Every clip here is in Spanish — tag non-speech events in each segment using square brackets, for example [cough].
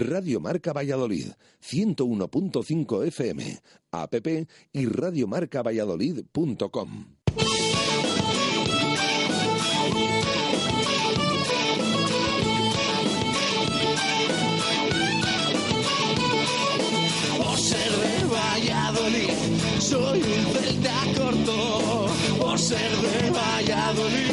Radio Marca Valladolid, 101.5 FM, app y radiomarcavalladolid.com. Soy un celta corto. Por ser de Valladolid,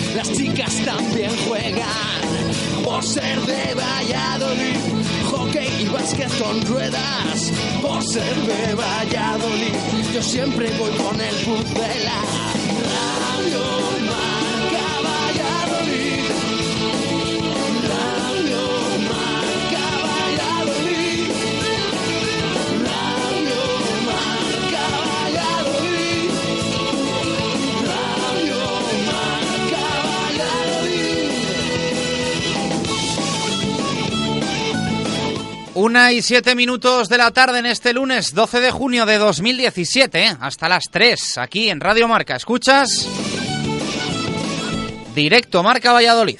las chicas también juegan. Por ser de Valladolid, hockey y básquet con ruedas. Por ser de Valladolid, yo siempre voy con el pucela. Una y siete minutos de la tarde en este lunes 12 de junio de 2017, ¿eh? hasta las 3, aquí en Radio Marca. ¿Escuchas? Directo Marca Valladolid.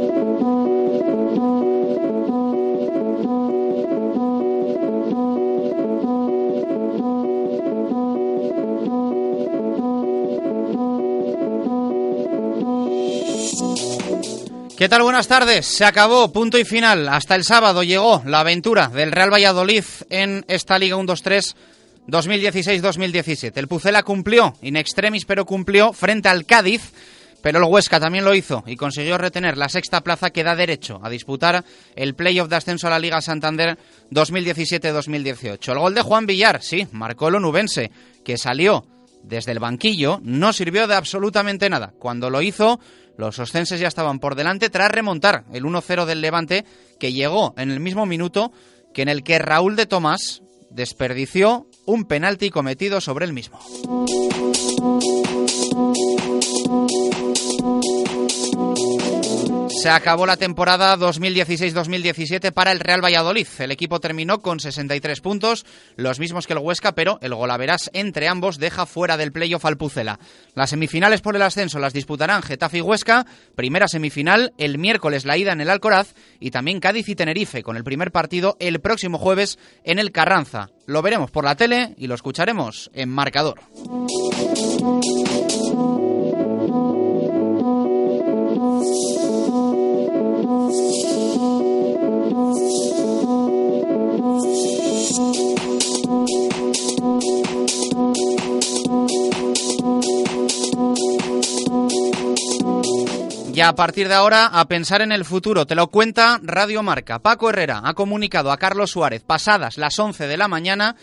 ¿Qué tal? Buenas tardes. Se acabó, punto y final. Hasta el sábado llegó la aventura del Real Valladolid en esta Liga 1-2-3 2016-2017. El Pucela cumplió, in extremis, pero cumplió frente al Cádiz, Pero el Huesca también lo hizo y consiguió retener la sexta plaza que da derecho a disputar el playoff de ascenso a la Liga Santander 2017-2018. El gol de Juan Villar, sí, marcó el onubense, que salió desde el banquillo, no sirvió de absolutamente nada. Cuando lo hizo, los oscenses ya estaban por delante tras remontar el 1-0 del Levante, que llegó en el mismo minuto que en el que Raúl de Tomás desperdició un penalti cometido sobre el mismo. Se acabó la temporada 2016-2017 para el Real Valladolid. El equipo terminó con 63 puntos, los mismos que el Huesca, pero el golaveras entre ambos deja fuera del playoff al. Las semifinales por el ascenso las disputarán Getafe y Huesca, primera semifinal el miércoles la ida en el Alcoraz y también Cádiz y Tenerife con el primer partido el próximo jueves en el Carranza. Lo veremos por la tele y lo escucharemos en marcador. A partir de ahora, a pensar en el futuro. Te lo cuenta Radio Marca. Paco Herrera ha comunicado a Carlos Suárez, pasadas las 11 de la mañana,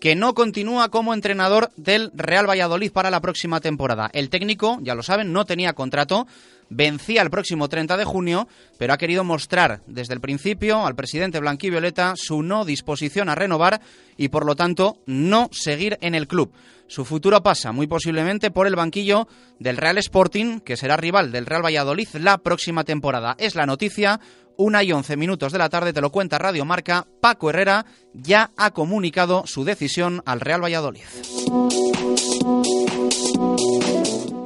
que no continúa como entrenador del Real Valladolid para la próxima temporada. El técnico, ya lo saben, no tenía contrato, vencía el próximo 30 de junio, pero ha querido mostrar desde el principio al presidente Blanquivioleta su no disposición a renovar y por lo tanto no seguir en el club. Su futuro pasa muy posiblemente por el banquillo del Real Sporting, que será rival del Real Valladolid la próxima temporada. Es la noticia, una y once minutos de la tarde, te lo cuenta Radio Marca. Paco Herrera ya ha comunicado su decisión al Real Valladolid.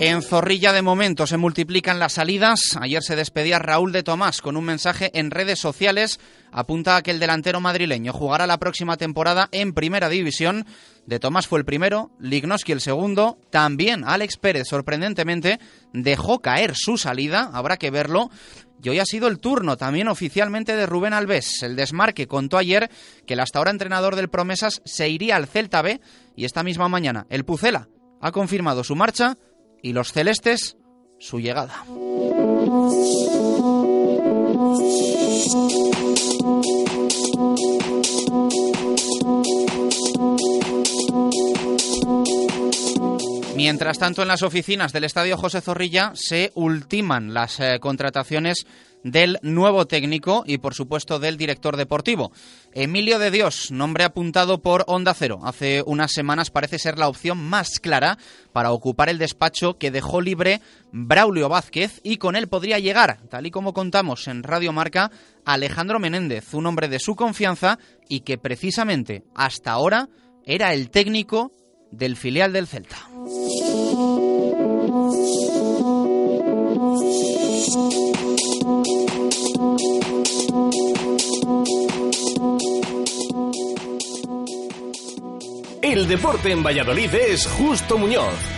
En Zorrilla de momento se multiplican las salidas. Ayer se despedía Raúl de Tomás con un mensaje en redes sociales. Apunta a que el delantero madrileño jugará la próxima temporada en Primera División. De Tomás fue el primero, Lignoski el segundo. También Alex Pérez, sorprendentemente, dejó caer su salida. Habrá que verlo. Y hoy ha sido el turno también oficialmente de Rubén Alves. El desmarque contó ayer que el hasta ahora entrenador del Promesas se iría al Celta B y esta misma mañana el Pucela ha confirmado su marcha y los celestes su llegada. Mientras tanto, en las oficinas del Estadio José Zorrilla se ultiman las eh, contrataciones del nuevo técnico y, por supuesto, del director deportivo. Emilio de Dios, nombre apuntado por Onda Cero. Hace unas semanas parece ser la opción más clara para ocupar el despacho que dejó libre Braulio Vázquez y con él podría llegar, tal y como contamos en Radio Marca, Alejandro Menéndez, un hombre de su confianza y que precisamente hasta ahora era el técnico del filial del Celta. El deporte en Valladolid es Justo Muñoz.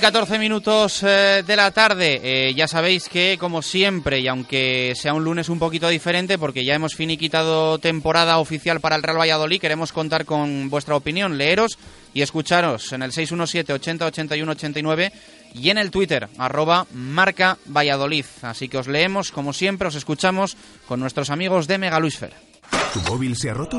Y 14 minutos eh, de la tarde. Eh, ya sabéis que, como siempre, y aunque sea un lunes un poquito diferente, porque ya hemos finiquitado temporada oficial para el Real Valladolid, queremos contar con vuestra opinión, leeros y escucharos en el 617 80 81 89 y en el Twitter, arroba marca Valladolid. Así que os leemos, como siempre, os escuchamos con nuestros amigos de Megaluisfer. ¿Tu móvil se ha roto?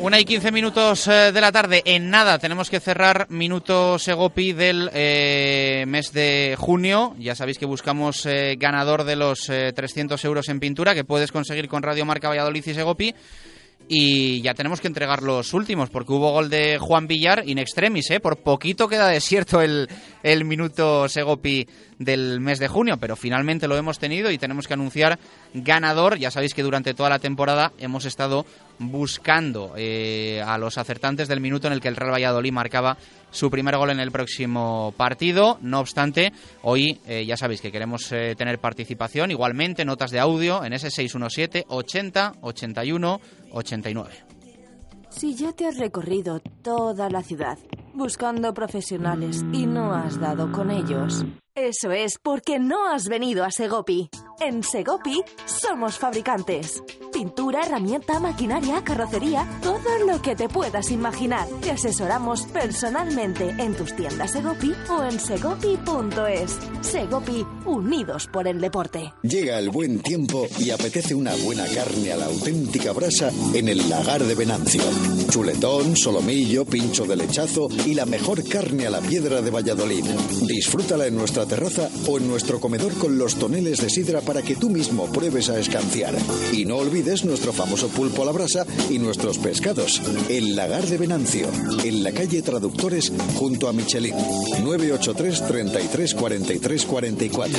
Una y 15 minutos eh, de la tarde. En nada tenemos que cerrar minuto Segopi del eh, mes de junio. Ya sabéis que buscamos eh, ganador de los eh, 300 euros en pintura que puedes conseguir con Radio Marca Valladolid y Segopi. Y ya tenemos que entregar los últimos, porque hubo gol de Juan Villar in extremis, ¿eh? Por poquito queda desierto el, el minuto Segopi del mes de junio, pero finalmente lo hemos tenido y tenemos que anunciar ganador. Ya sabéis que durante toda la temporada hemos estado buscando eh, a los acertantes del minuto en el que el Real Valladolid marcaba su primer gol en el próximo partido. No obstante, hoy eh, ya sabéis que queremos eh, tener participación, igualmente notas de audio en ese 617 80 81 89. Si ya te has recorrido toda la ciudad buscando profesionales y no has dado con ellos, eso es porque no has venido a Segopi. En Segopi somos fabricantes. Pintura, herramienta, maquinaria, carrocería, todo lo que te puedas imaginar. Te asesoramos personalmente en tus tiendas Segopi o en segopi.es. Segopi, unidos por el deporte. Llega el buen tiempo y apetece una buena carne a la auténtica brasa en el lagar de Venancio. Chuletón, solomillo, pincho de lechazo y la mejor carne a la piedra de Valladolid. Disfrútala en nuestra terraza o en nuestro comedor con los toneles de sidra para que tú mismo pruebes a escanciar. Y no olvides nuestro famoso pulpo a la brasa y nuestros pescados. El lagar de Venancio, en la calle Traductores junto a Michelin. 983 33 43 44.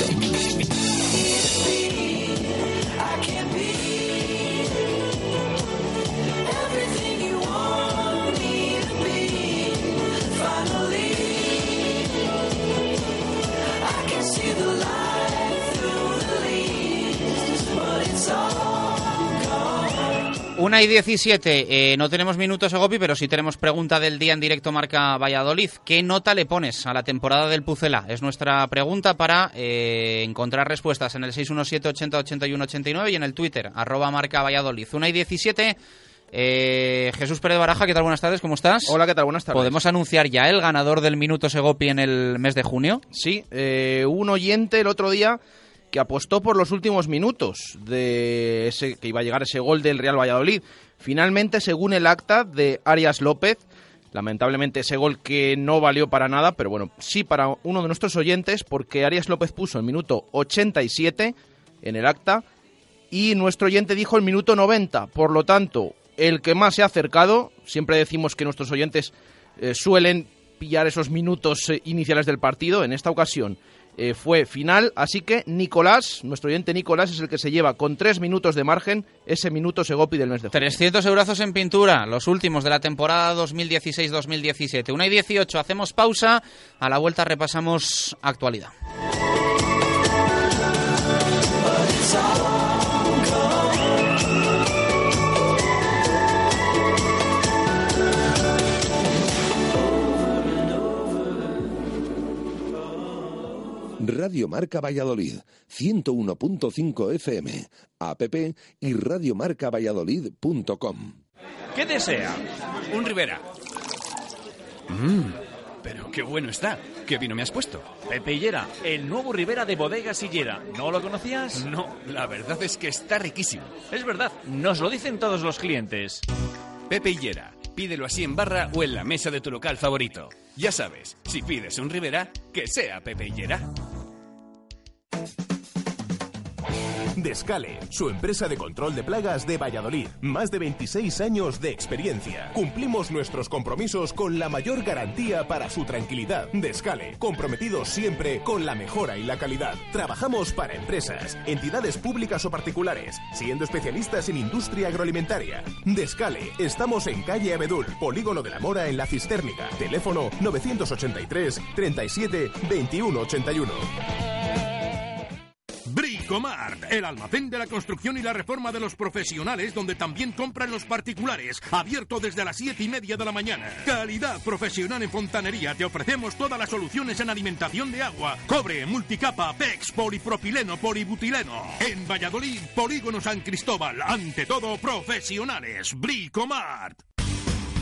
Una y 17, eh, no tenemos minutos Gopi, pero sí tenemos pregunta del día en directo Marca Valladolid. ¿Qué nota le pones a la temporada del Pucela? Es nuestra pregunta para eh, encontrar respuestas en el 617 80 81 89 y en el Twitter, arroba Marca Valladolid. Una y 17, eh, Jesús Pérez Baraja, ¿qué tal? Buenas tardes, ¿cómo estás? Hola, ¿qué tal? Buenas tardes. ¿Podemos anunciar ya el ganador del minuto Segopi en el mes de junio? Sí, eh, un oyente el otro día que apostó por los últimos minutos de ese que iba a llegar ese gol del Real Valladolid. Finalmente, según el acta de Arias López, lamentablemente ese gol que no valió para nada, pero bueno, sí para uno de nuestros oyentes, porque Arias López puso el minuto 87 en el acta y nuestro oyente dijo el minuto 90. Por lo tanto, el que más se ha acercado, siempre decimos que nuestros oyentes eh, suelen pillar esos minutos eh, iniciales del partido, en esta ocasión eh, fue final, así que Nicolás, nuestro oyente Nicolás, es el que se lleva con tres minutos de margen ese minuto Segopi del mes de junio. 300 eurazos en pintura, los últimos de la temporada 2016-2017. Una y 18, hacemos pausa, a la vuelta repasamos actualidad. Radio Marca Valladolid, 101.5 FM, app y radiomarcavalladolid.com. ¿Qué desea? Un Rivera. Mmm, pero qué bueno está. ¿Qué vino me has puesto? Pepe Hillera, el nuevo Rivera de Bodegas Sillera. ¿No lo conocías? No, la verdad es que está riquísimo. Es verdad, nos lo dicen todos los clientes. Pepe Hillera, pídelo así en barra o en la mesa de tu local favorito. Ya sabes, si pides un Rivera, que sea Pepe Hillera. Descale, su empresa de control de plagas de Valladolid. Más de 26 años de experiencia. Cumplimos nuestros compromisos con la mayor garantía para su tranquilidad. Descale, comprometidos siempre con la mejora y la calidad. Trabajamos para empresas, entidades públicas o particulares, siendo especialistas en industria agroalimentaria. Descale, estamos en calle Abedul, Polígono de la Mora en La Cistérnica. Teléfono 983 37 21 81. Bricomart, el almacén de la construcción y la reforma de los profesionales, donde también compran los particulares. Abierto desde las 7 y media de la mañana. Calidad profesional en fontanería. Te ofrecemos todas las soluciones en alimentación de agua, cobre, multicapa, PEX, polipropileno, polibutileno. En Valladolid, Polígono San Cristóbal. Ante todo, profesionales. Bricomart.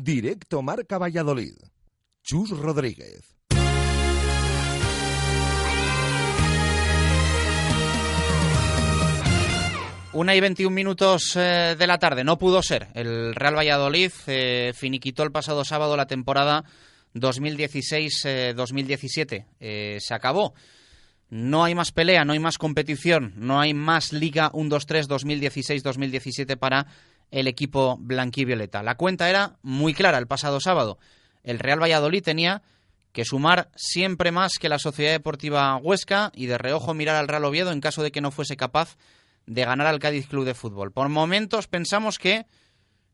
Directo Marca Valladolid. Chus Rodríguez. Una y 21 minutos eh, de la tarde. No pudo ser. El Real Valladolid eh, finiquitó el pasado sábado la temporada 2016-2017. Eh, se acabó. No hay más pelea, no hay más competición, no hay más Liga 1-2-3 2016-2017 para el equipo blanquivioleta. La cuenta era muy clara el pasado sábado. El Real Valladolid tenía que sumar siempre más que la Sociedad Deportiva Huesca y de reojo mirar al Real Oviedo en caso de que no fuese capaz de ganar al Cádiz Club de Fútbol. Por momentos pensamos que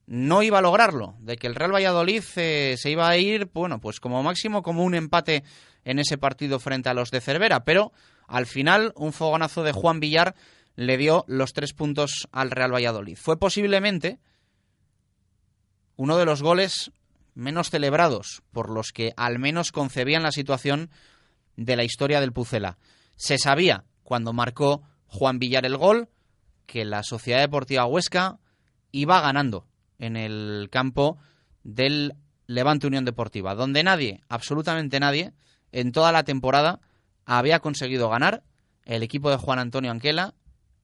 no iba a lograrlo, de que el Real Valladolid eh, se iba a ir, bueno, pues como máximo como un empate en ese partido frente a los de Cervera, pero al final un fogonazo de Juan Villar le dio los tres puntos al Real Valladolid. Fue posiblemente uno de los goles menos celebrados por los que al menos concebían la situación de la historia del Pucela. Se sabía cuando marcó Juan Villar el gol que la Sociedad Deportiva Huesca iba ganando en el campo del Levante Unión Deportiva, donde nadie, absolutamente nadie, en toda la temporada había conseguido ganar. El equipo de Juan Antonio Anquela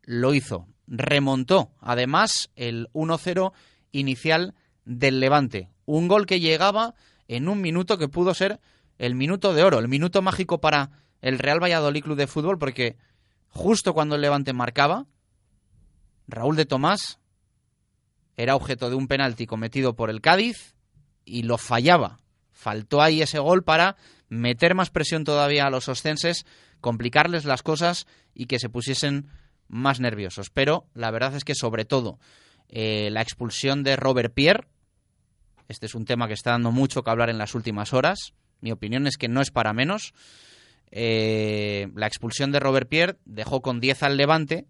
lo hizo. Remontó, además, el 1-0 inicial del Levante. Un gol que llegaba en un minuto que pudo ser el minuto de oro, el minuto mágico para el Real Valladolid Club de Fútbol, porque justo cuando el Levante marcaba, Raúl de Tomás era objeto de un penalti cometido por el Cádiz y lo fallaba. Faltó ahí ese gol para meter más presión todavía a los ostenses, complicarles las cosas y que se pusiesen más nerviosos. Pero la verdad es que sobre todo eh, la expulsión de Robert Pierre, este es un tema que está dando mucho que hablar en las últimas horas, mi opinión es que no es para menos. Eh, la expulsión de Robert Pierre dejó con 10 al Levante,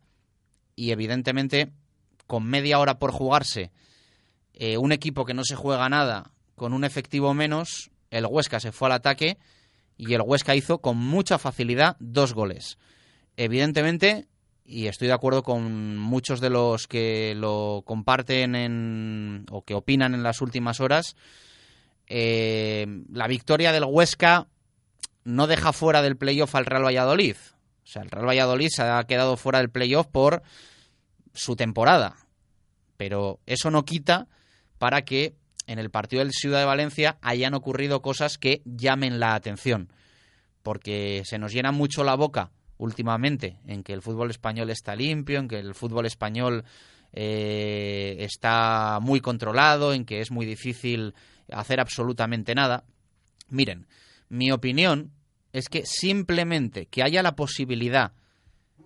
y evidentemente con media hora por jugarse eh, un equipo que no se juega nada con un efectivo menos, el Huesca se fue al ataque y el Huesca hizo con mucha facilidad dos goles. Evidentemente, y estoy de acuerdo con muchos de los que lo comparten en, o que opinan en las últimas horas, eh, la victoria del Huesca no deja fuera del playoff al Real Valladolid. O sea, el Real Valladolid se ha quedado fuera del playoff por su temporada. Pero eso no quita para que en el partido del Ciudad de Valencia hayan ocurrido cosas que llamen la atención. Porque se nos llena mucho la boca últimamente en que el fútbol español está limpio, en que el fútbol español eh, está muy controlado, en que es muy difícil hacer absolutamente nada. Miren, mi opinión es que simplemente que haya la posibilidad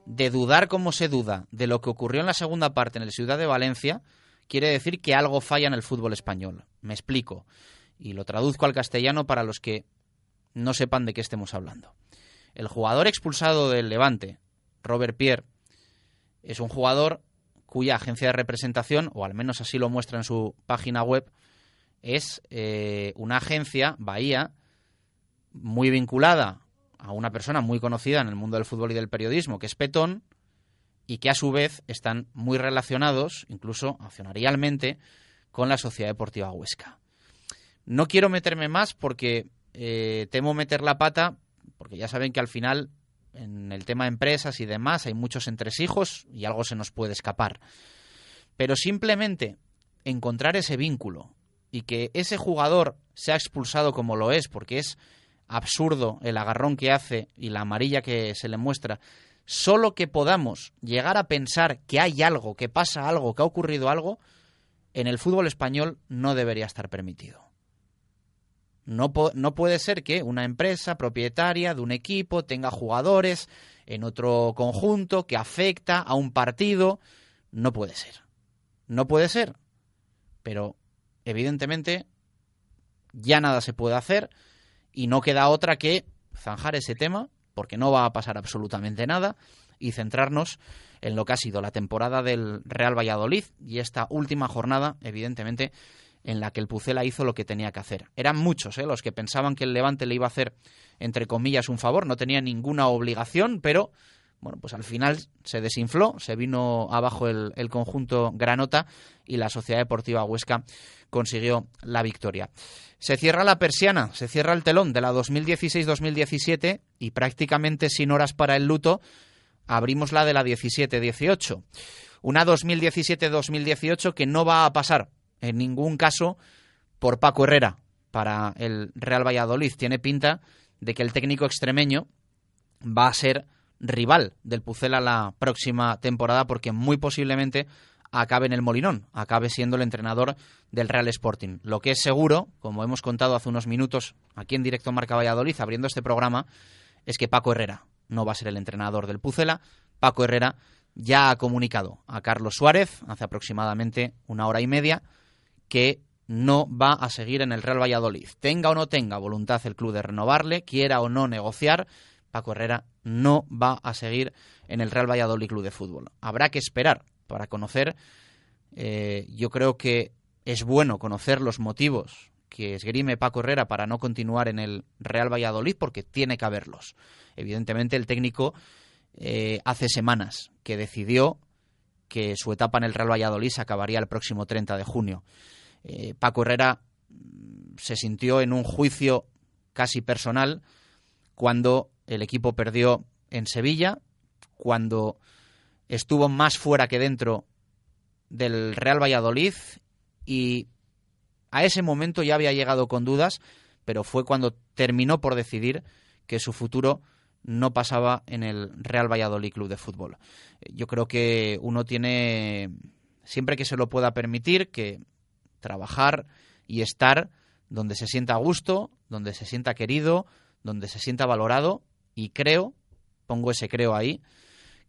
de dudar como se duda de lo que ocurrió en la segunda parte en el Ciudad de Valencia, quiere decir que algo falla en el fútbol español. Me explico. Y lo traduzco al castellano para los que no sepan de qué estemos hablando. El jugador expulsado del Levante, Robert Pierre, es un jugador cuya agencia de representación, o al menos así lo muestra en su página web, es eh, una agencia, Bahía, muy vinculada a una persona muy conocida en el mundo del fútbol y del periodismo, que es Petón, y que a su vez están muy relacionados, incluso accionarialmente, con la Sociedad Deportiva Huesca. No quiero meterme más porque eh, temo meter la pata, porque ya saben que al final en el tema de empresas y demás hay muchos entresijos y algo se nos puede escapar. Pero simplemente encontrar ese vínculo y que ese jugador sea expulsado como lo es, porque es absurdo el agarrón que hace y la amarilla que se le muestra, solo que podamos llegar a pensar que hay algo, que pasa algo, que ha ocurrido algo, en el fútbol español no debería estar permitido. No, no, puede ser que una empresa propietaria de un equipo tenga jugadores en otro conjunto que afecta a un partido. No puede ser. No puede ser. Pero evidentemente ya nada se puede hacer y no queda otra que zanjar ese tema, porque no va a pasar absolutamente nada, y centrarnos en lo que ha sido la temporada del Real Valladolid y esta última jornada, evidentemente, en la que el Pucela hizo lo que tenía que hacer. Eran muchos ¿eh? los que pensaban que el Levante le iba a hacer, entre comillas, un favor, no tenía ninguna obligación, pero bueno, pues al final se desinfló, se vino abajo el, el, conjunto Granota y la Sociedad Deportiva Huesca consiguió la victoria. Se cierra la persiana, se cierra el telón de la 2016-2017 y prácticamente sin horas para el luto abrimos la de la 17-18. Una 2017-2018 que no va a pasar en ningún caso por Paco Herrera para el Real Valladolid. Tiene pinta de que el técnico extremeño va a ser rival del Pucela la próxima temporada porque muy posiblemente acabe en el Molinón, acabe siendo el entrenador del Real Sporting. Lo que es seguro, como hemos contado hace unos minutos aquí en directo Marca Valladolid, abriendo este programa, es que Paco Herrera no va a ser el entrenador del Pucela. Paco Herrera ya ha comunicado a Carlos Suárez hace aproximadamente una hora y media que no va a seguir en el Real Valladolid. Tenga o no tenga voluntad el club de renovarle, quiera o no negociar, Paco Herrera no va a seguir en el Real Valladolid Club de Fútbol. Habrá que esperar para conocer. Eh, yo creo que es bueno conocer los motivos que esgrime Paco Herrera para no continuar en el Real Valladolid, porque tiene que haberlos. Evidentemente, el técnico eh, hace semanas que decidió que su etapa en el Real Valladolid se acabaría el próximo 30 de junio. Eh, Paco Herrera mm, se sintió en un juicio casi personal cuando el equipo perdió en Sevilla, cuando estuvo más fuera que dentro del Real Valladolid y a ese momento ya había llegado con dudas, pero fue cuando terminó por decidir que su futuro no pasaba en el Real Valladolid Club de Fútbol. Yo creo que uno tiene, siempre que se lo pueda permitir, que trabajar y estar donde se sienta a gusto, donde se sienta querido, donde se sienta valorado. Y creo, pongo ese creo ahí,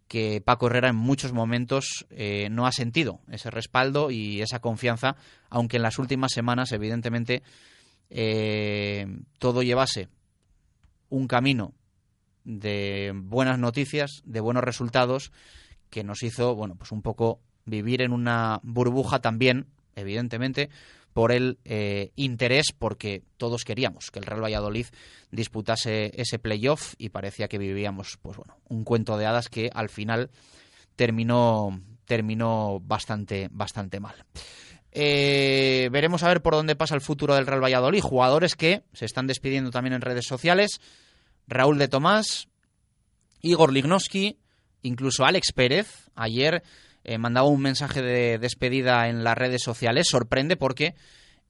que Paco Herrera en muchos momentos eh, no ha sentido ese respaldo y esa confianza, aunque en las últimas semanas, evidentemente, eh, todo llevase un camino de buenas noticias, de buenos resultados, que nos hizo, bueno, pues un poco vivir en una burbuja también, evidentemente, por el eh, interés, porque todos queríamos que el Real Valladolid disputase ese playoff y parecía que vivíamos, pues bueno, un cuento de hadas que al final terminó, terminó bastante, bastante mal. Eh, veremos a ver por dónde pasa el futuro del Real Valladolid. Jugadores que se están despidiendo también en redes sociales. Raúl de Tomás, Igor Lignoski, incluso Alex Pérez. Ayer eh, mandaba un mensaje de despedida en las redes sociales. Sorprende porque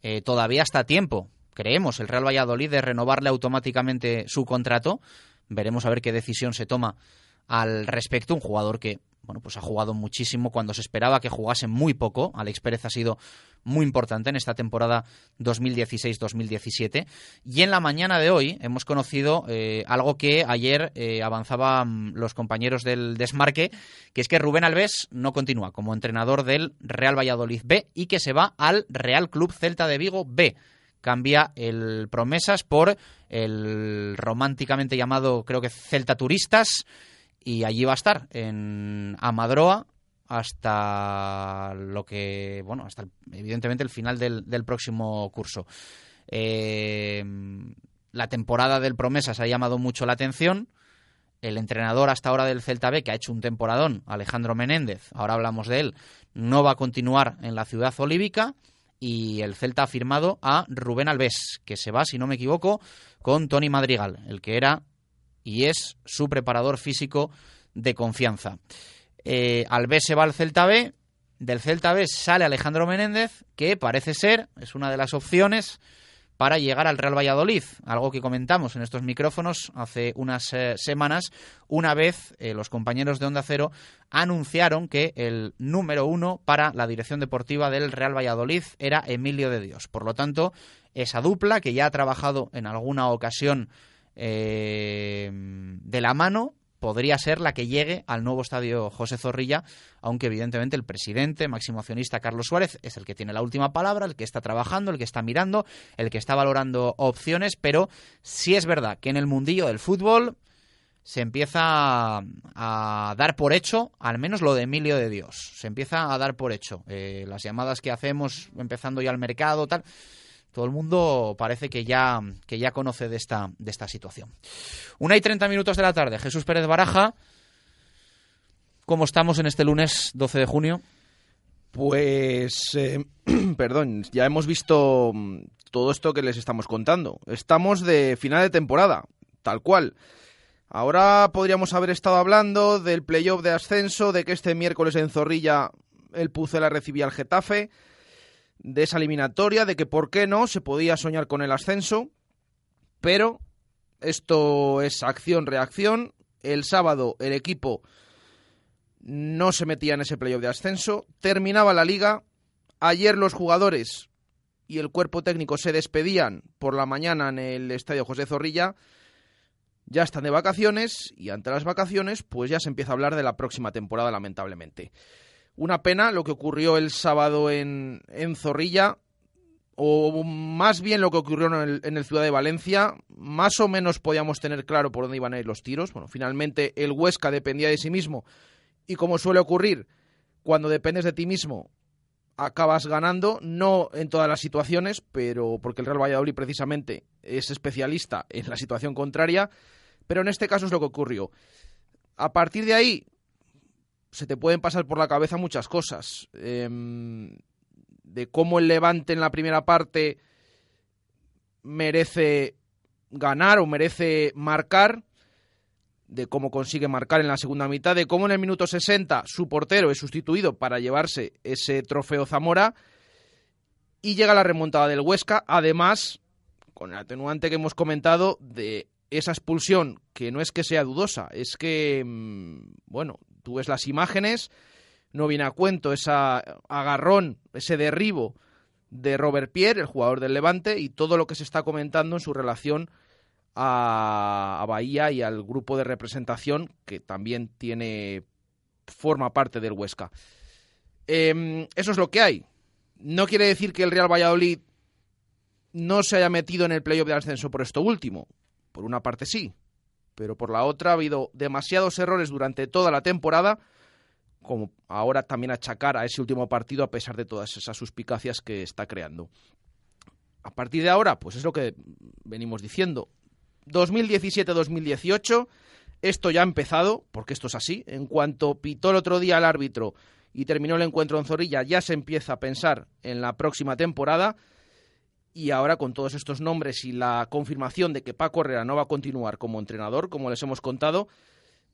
eh, todavía está a tiempo, creemos, el Real Valladolid de renovarle automáticamente su contrato. Veremos a ver qué decisión se toma al respecto. Un jugador que, bueno, pues ha jugado muchísimo cuando se esperaba que jugase muy poco. Alex Pérez ha sido muy importante en esta temporada 2016-2017. Y en la mañana de hoy hemos conocido eh, algo que ayer eh, avanzaban los compañeros del Desmarque, que es que Rubén Alves no continúa como entrenador del Real Valladolid B y que se va al Real Club Celta de Vigo B cambia el Promesas por el románticamente llamado, creo que Celta Turistas, y allí va a estar, en Amadroa, hasta lo que, bueno, hasta evidentemente el final del, próximo curso. Eh, la temporada del Promesas ha llamado mucho la atención. El entrenador hasta ahora del Celta B, que ha hecho un temporadón, Alejandro Menéndez, ahora hablamos de él, no va a continuar en la ciudad olívica y el Celta ha firmado a Rubén Alves, que se va, si no me equivoco, con Tony Madrigal, el que era y es su preparador físico de confianza. Eh, Alves se va al Celta B, del Celta B sale Alejandro Menéndez, que parece ser, es una de las opciones para llegar al Real Valladolid, algo que comentamos en estos micrófonos hace unas eh, semanas, una vez eh, los compañeros de Onda Cero anunciaron que el número uno para la dirección deportiva del Real Valladolid era Emilio de Dios. Por lo tanto, esa dupla que ya ha trabajado en alguna ocasión eh, de la mano podría ser la que llegue al nuevo estadio José Zorrilla, aunque evidentemente el presidente, máximo accionista Carlos Suárez, es el que tiene la última palabra, el que está trabajando, el que está mirando, el que está valorando opciones, pero sí es verdad que en el mundillo del fútbol se empieza a dar por hecho, al menos lo de Emilio de Dios, se empieza a dar por hecho. Eh, las llamadas que hacemos empezando ya al mercado, tal todo el mundo parece que ya, que ya conoce de esta, de esta situación. Una y treinta minutos de la tarde. Jesús Pérez Baraja, ¿cómo estamos en este lunes 12 de junio? Pues, eh, [clears throat] perdón, ya hemos visto mm, todo esto que les estamos contando. Estamos de final de temporada, tal cual. Ahora podríamos haber estado hablando del playoff de ascenso, de que este miércoles en Zorrilla el Pucela recibía al Getafe de esa eliminatoria, de que por qué no se podía soñar con el ascenso, pero esto es acción-reacción. El sábado el equipo no se metía en ese playoff de ascenso, terminaba la liga, ayer los jugadores y el cuerpo técnico se despedían por la mañana en el estadio José Zorrilla, ya están de vacaciones y ante las vacaciones pues ya se empieza a hablar de la próxima temporada lamentablemente. Una pena lo que ocurrió el sábado en, en Zorrilla, o más bien lo que ocurrió en el, en el, Ciudad de Valencia. Más o menos podíamos tener claro por dónde iban a ir los tiros. Bueno, finalmente el Huesca dependía de sí mismo y como suele ocurrir, cuando dependes de ti mismo acabas ganando, no en todas las situaciones, pero porque el Real Valladolid precisamente es especialista en la situación contraria, pero en este caso es lo que ocurrió. A partir de ahí, se te pueden pasar por la cabeza muchas cosas. Em, de cómo el Levante en la primera parte merece ganar o merece marcar, de cómo consigue marcar en la segunda mitad, de cómo en el minuto 60 su portero es sustituido para llevarse ese trofeo Zamora y llega la remontada del Huesca, además con el atenuante que hemos comentado de esa expulsión que no es que sea dudosa, es que, mm, bueno, Tú ves las imágenes, no viene a cuento ese agarrón, ese derribo de Robert Pierre, el jugador del Levante, y todo lo que se está comentando en su relación a, Bahía y al grupo de representación que también tiene forma parte del Huesca. Em, eso es lo que hay. No quiere decir que el Real Valladolid no se haya metido en el playoff de ascenso por esto último. Por una parte sí, pero por la otra ha habido demasiados errores durante toda la temporada, como ahora también achacar a ese último partido a pesar de todas esas suspicacias que está creando. A partir de ahora, pues es lo que venimos diciendo. 2017-2018, esto ya ha empezado, porque esto es así. En cuanto pitó el otro día el árbitro y terminó el encuentro en Zorrilla, ya se empieza a pensar en la próxima temporada y ahora con todos estos nombres y la confirmación de que Paco Herrera no va a continuar como entrenador, como les hemos contado,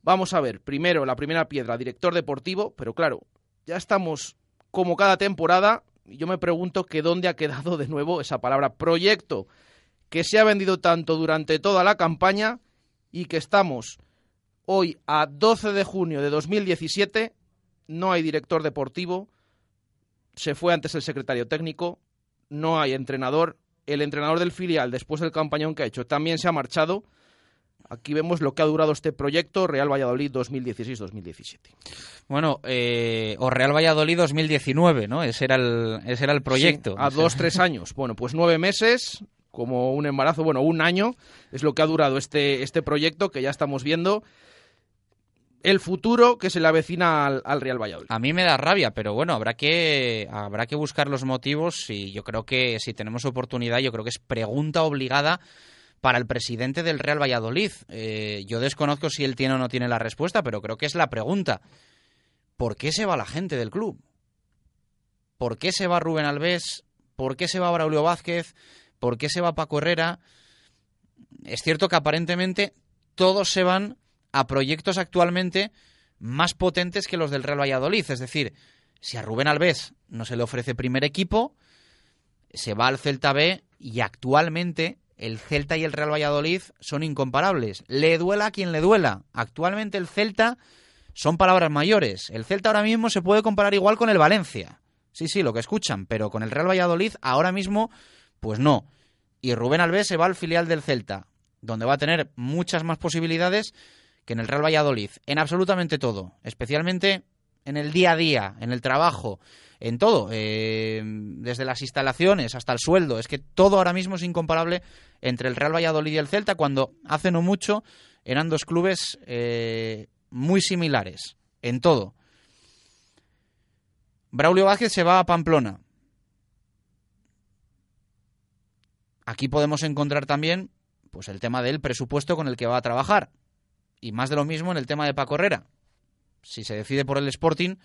vamos a ver primero la primera piedra, director deportivo, pero claro, ya estamos como cada temporada, y yo me pregunto que dónde ha quedado de nuevo esa palabra proyecto, que se ha vendido tanto durante toda la campaña y que estamos hoy a 12 de junio de 2017 no hay director deportivo, se fue antes el secretario técnico, no hay entrenador, el entrenador del filial, después del campañón que ha hecho, también se ha marchado. Aquí vemos lo que ha durado este proyecto Real Valladolid 2016-2017. Bueno, eh, o Real Valladolid 2019, ¿no? Ese era el, ese era el proyecto. Sí, a dos, [laughs] tres años. Bueno, pues nueve meses, como un embarazo, bueno, un año es lo que ha durado este, este proyecto que ya estamos viendo. El futuro que se le avecina al, al Real Valladolid. A mí me da rabia, pero bueno, habrá que, habrá que buscar los motivos y yo creo que si tenemos oportunidad, yo creo que es pregunta obligada para el presidente del Real Valladolid. Eh, yo desconozco si él tiene o no tiene la respuesta, pero creo que es la pregunta. ¿Por qué se va la gente del club? ¿Por qué se va Rubén Alves? ¿Por qué se va Braulio Vázquez? ¿Por qué se va Paco Herrera? Es cierto que aparentemente todos se van a proyectos actualmente más potentes que los del Real Valladolid. Es decir, si a Rubén Alves no se le ofrece primer equipo, se va al Celta B y actualmente el Celta y el Real Valladolid son incomparables. Le duela a quien le duela. Actualmente el Celta son palabras mayores. El Celta ahora mismo se puede comparar igual con el Valencia. Sí, sí, lo que escuchan, pero con el Real Valladolid ahora mismo, pues no. Y Rubén Alves se va al filial del Celta, donde va a tener muchas más posibilidades que en el Real Valladolid, en absolutamente todo, especialmente en el día a día, en el trabajo, en todo, eh, desde las instalaciones hasta el sueldo. Es que todo ahora mismo es incomparable entre el Real Valladolid y el Celta, cuando hace no mucho eran dos clubes eh, muy similares en todo. Braulio Vázquez se va a Pamplona. Aquí podemos encontrar también pues el tema del presupuesto con el que va a trabajar. Y más de lo mismo en el tema de Paco Herrera. Si se decide por el Sporting,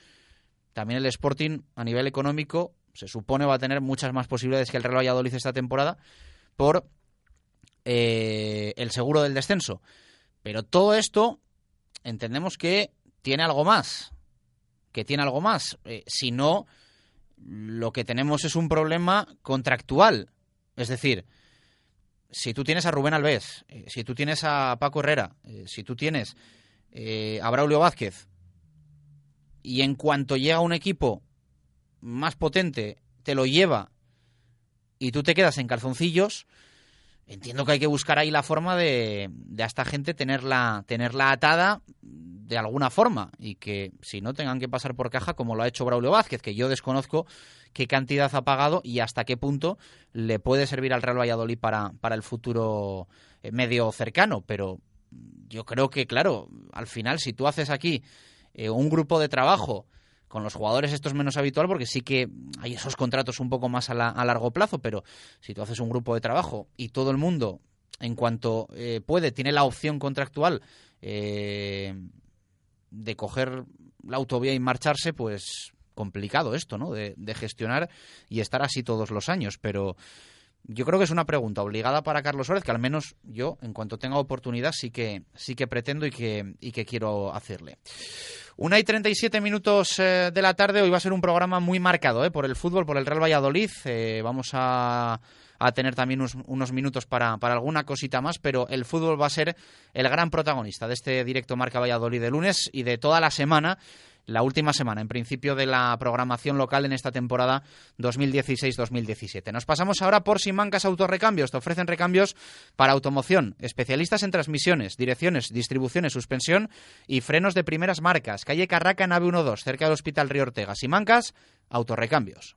también el Sporting a nivel económico se supone va a tener muchas más posibilidades que el Real Valladolid esta temporada por eh, el seguro del descenso. Pero todo esto entendemos que tiene algo más, que tiene algo más. Eh, si no, lo que tenemos es un problema contractual. Es decir, si tú tienes a Rubén Alves, eh, si tú tienes a Paco Herrera, eh, si tú tienes eh, a Braulio Vázquez, y en cuanto llega un equipo más potente, te lo lleva y tú te quedas en calzoncillos, entiendo que hay que buscar ahí la forma de, de a esta gente tenerla, tenerla atada de alguna forma y que si no tengan que pasar por caja como lo ha hecho Braulio Vázquez, que yo desconozco qué cantidad ha pagado y hasta qué punto le puede servir al Real Valladolid para, para el futuro eh, medio cercano, pero yo creo que, claro, al final si tú haces aquí eh, un grupo de trabajo con los jugadores esto es menos habitual porque sí que hay esos contratos un poco más a, la- a largo plazo, pero si tú haces un grupo de trabajo y todo el mundo, en cuanto eh, puede, tiene la opción contractual eh, de coger la autovía y marcharse, pues complicado esto, ¿no? De, de gestionar y estar así todos los años, pero yo creo que es una pregunta obligada para Carlos Suárez, que al menos yo, en cuanto tenga oportunidad, sí que, sí que pretendo y que, y que quiero hacerle. Una y 37 minutos eh, de la tarde, hoy va a ser un programa muy marcado eh, por el fútbol, por el Real Valladolid. Eh, vamos a, tener también unos, unos minutos para, para alguna cosita más, pero el fútbol va a ser el gran protagonista de este directo Marca Valladolid de lunes y de toda la semana la última semana, en principio, de la programación local en esta temporada 2016-2017. Nos pasamos ahora por Simancas Autorrecambios. Te ofrecen recambios para automoción, especialistas en transmisiones, direcciones, distribuciones, suspensión y frenos de primeras marcas. Calle Carraca, nave 12, cerca del Hospital Río Ortega. Simancas Autorrecambios.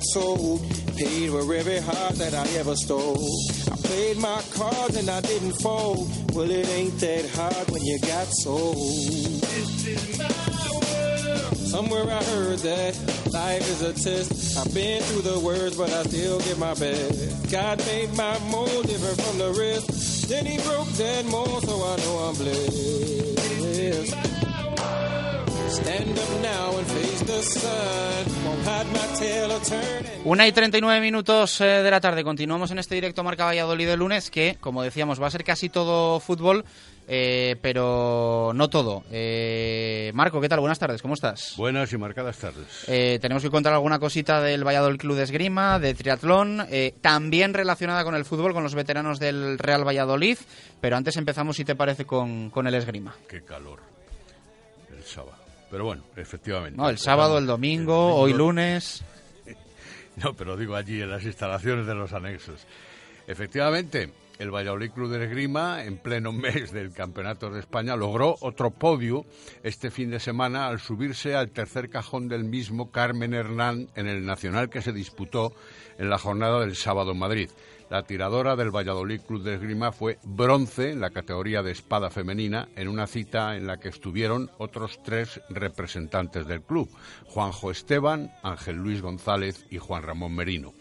I ever. Paid for every heart that I ever stole. I played my cards and I didn't fold. Well, it ain't that hard when you got sold. This is my world. Somewhere I heard that life is a test. I've been through the worst, but I still give my best. God made my mold different from the rest. Then he broke that mold, so I know I'm blessed. Una y 39 minutos eh, de la tarde. Continuamos en este directo Marca Valladolid de lunes que, como decíamos, va a ser casi todo fútbol, eh, pero no todo. Eh, Marco, ¿qué tal? Buenas tardes, ¿cómo estás? Buenas y marcadas tardes. Eh, tenemos que contar alguna cosita del Valladolid Club de Esgrima, de triatlón, eh, también relacionada con el fútbol, con los veteranos del Real Valladolid, pero antes empezamos, si te parece, con, con el esgrima. Qué calor. El sábado. Pero bueno, efectivamente. No, el sábado, el domingo, hoy lunes. [laughs] No, pero digo allí en las instalaciones de los anexos. Efectivamente, el Valladolid Club de Esgrima, en pleno [laughs] mes del Campeonato de España, logró otro podio este fin de semana al subirse al tercer cajón del mismo Carmen Hernán en el Nacional que se disputó en la jornada del sábado en Madrid. La tiradora del Valladolid Club de Esgrima fue bronce en la categoría de espada femenina en una cita en la que estuvieron otros tres representantes del club, Juanjo Esteban, Ángel Luis González y Juan Ramón Merino.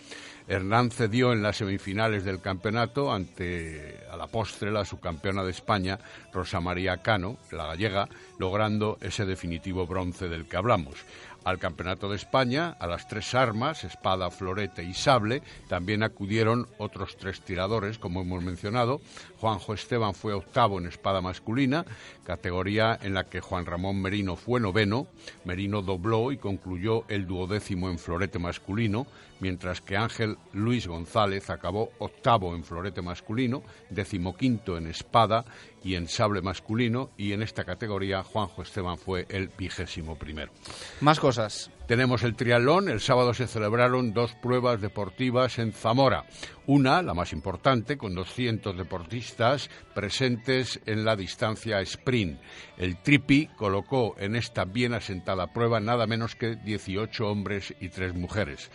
Hernán cedió en las semifinales del campeonato ante a la postre la subcampeona de España, Rosa María Cano, la gallega, logrando ese definitivo bronce del que hablamos. Al Campeonato de España, a las tres armas, espada, florete y sable, también acudieron otros tres tiradores, como hemos mencionado. Juanjo Esteban fue octavo en espada masculina, categoría en la que Juan Ramón Merino fue noveno. Merino dobló y concluyó el duodécimo en florete masculino, mientras que Ángel Luis González acabó octavo en florete masculino, decimoquinto en espada y en sable masculino, y en esta categoría Juanjo Esteban fue el vigésimo primero. Más cosas. Tenemos el triatlón. El sábado se celebraron dos pruebas deportivas en Zamora. Una, la más importante, con 200 deportistas presentes en la distancia sprint. El Tripi colocó en esta bien asentada prueba nada menos que 18 hombres y 3 mujeres.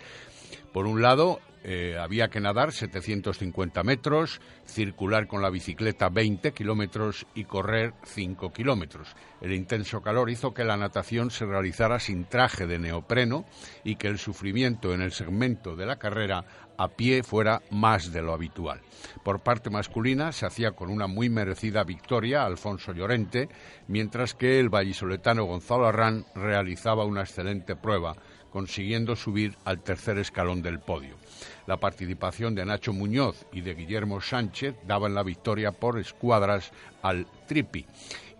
Por un lado, eh, había que nadar 750 metros, circular con la bicicleta 20 kilómetros y correr 5 kilómetros. El intenso calor hizo que la natación se realizara sin traje de neopreno y que el sufrimiento en el segmento de la carrera a pie fuera más de lo habitual. Por parte masculina se hacía con una muy merecida victoria Alfonso Llorente, mientras que el vallisoletano Gonzalo Arrán realizaba una excelente prueba consiguiendo subir al tercer escalón del podio. La participación de Nacho Muñoz y de Guillermo Sánchez daban la victoria por escuadras al Tripi.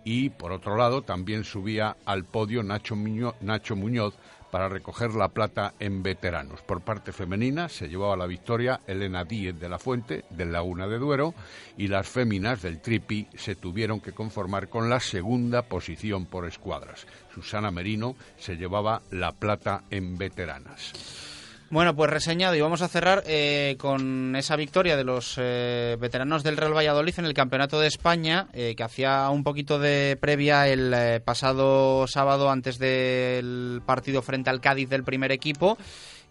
Y por otro lado, también subía al podio Nacho, Muñoz, Nacho Muñoz para recoger la plata en veteranos. Por parte femenina se llevaba la victoria Elena Díez de la Fuente, del Laguna de Duero, y las féminas del Tripi se tuvieron que conformar con la segunda posición por escuadras. Susana Merino se llevaba la plata en veteranas. Bueno, pues reseñado y vamos a cerrar eh, con esa victoria de los eh, veteranos del Real Valladolid en el Campeonato de España, eh, que hacía un poquito de previa el eh, pasado sábado antes del partido frente al Cádiz del primer equipo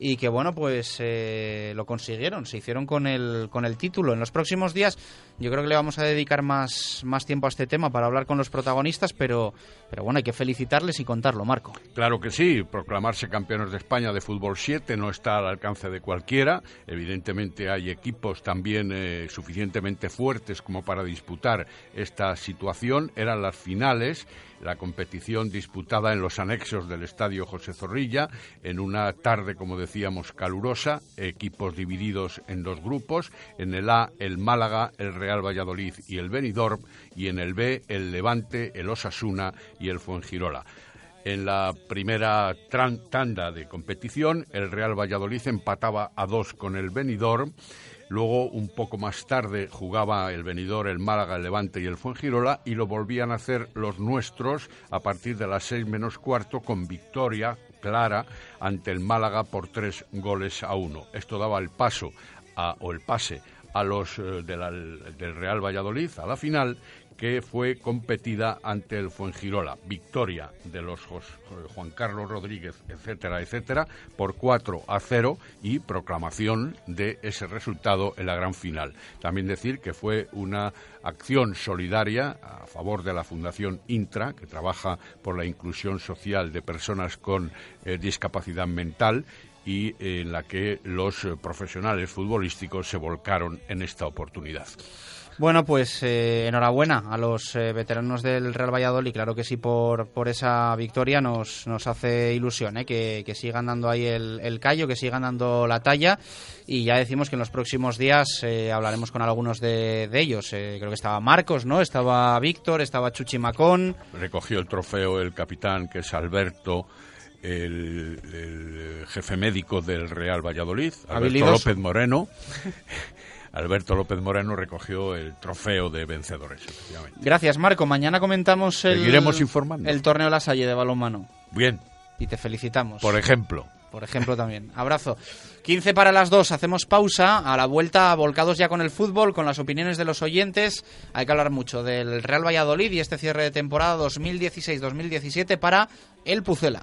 y que bueno pues eh, lo consiguieron se hicieron con el con el título en los próximos días yo creo que le vamos a dedicar más más tiempo a este tema para hablar con los protagonistas pero pero bueno hay que felicitarles y contarlo Marco Claro que sí, proclamarse campeones de España de fútbol 7 no está al alcance de cualquiera. Evidentemente hay equipos también eh, suficientemente fuertes como para disputar esta situación. Eran las finales, la competición disputada en los anexos del Estadio José Zorrilla, en una tarde, como decíamos, calurosa, equipos divididos en dos grupos. En el A, el Málaga, el Real Valladolid y el Benidorm, y en el B, el Levante, el Osasuna y el Fuengirola. En la primera tanda de competición, el Real Valladolid empataba a dos con el Benidorm. Luego, un poco más tarde, jugaba el Benidorm, el Málaga, el Levante y el Fuengirola y lo volvían a hacer los nuestros a partir de las seis menos cuarto con victoria clara ante el Málaga por tres goles a uno. Esto daba el paso a- o el pase a los eh, del Real Valladolid a la final que fue competida ante el Fuengirola. Victoria de los Jos- Juan Carlos Rodríguez, etcétera, etcétera, por 4 a 0 y proclamación de ese resultado en la gran final. También decir que fue una acción solidaria a favor de la Fundación Intra, que trabaja por la inclusión social de personas con eh, discapacidad mental y en la que los eh, profesionales futbolísticos se volcaron en esta oportunidad. Bueno, pues eh, enhorabuena a los eh, veteranos del Real Valladolid. Claro que sí, por, por esa victoria nos, nos hace ilusión ¿eh? que, que sigan dando ahí el, el callo, que sigan dando la talla. Y ya decimos que en los próximos días hablaremos con algunos de, de ellos. Creo que estaba Marcos, ¿no? Estaba Víctor, estaba Chuchi Macón. Recogió el trofeo el capitán, que es Alberto, el, el jefe médico del Real Valladolid, Alberto Habilidoso. López Moreno. [laughs] Alberto López Moreno recogió el trofeo de vencedores. Gracias, Marco. Mañana comentamos el, Seguiremos informando. el torneo La Salle de balonmano. Bien, Y te felicitamos. por ejemplo. Por ejemplo, también. Abrazo. 15 para las 2, hacemos pausa. A la vuelta, volcados ya con el fútbol, con las opiniones de los oyentes. Hay que hablar mucho del Real Valladolid y este cierre de temporada 2016-2017 para el Pucela.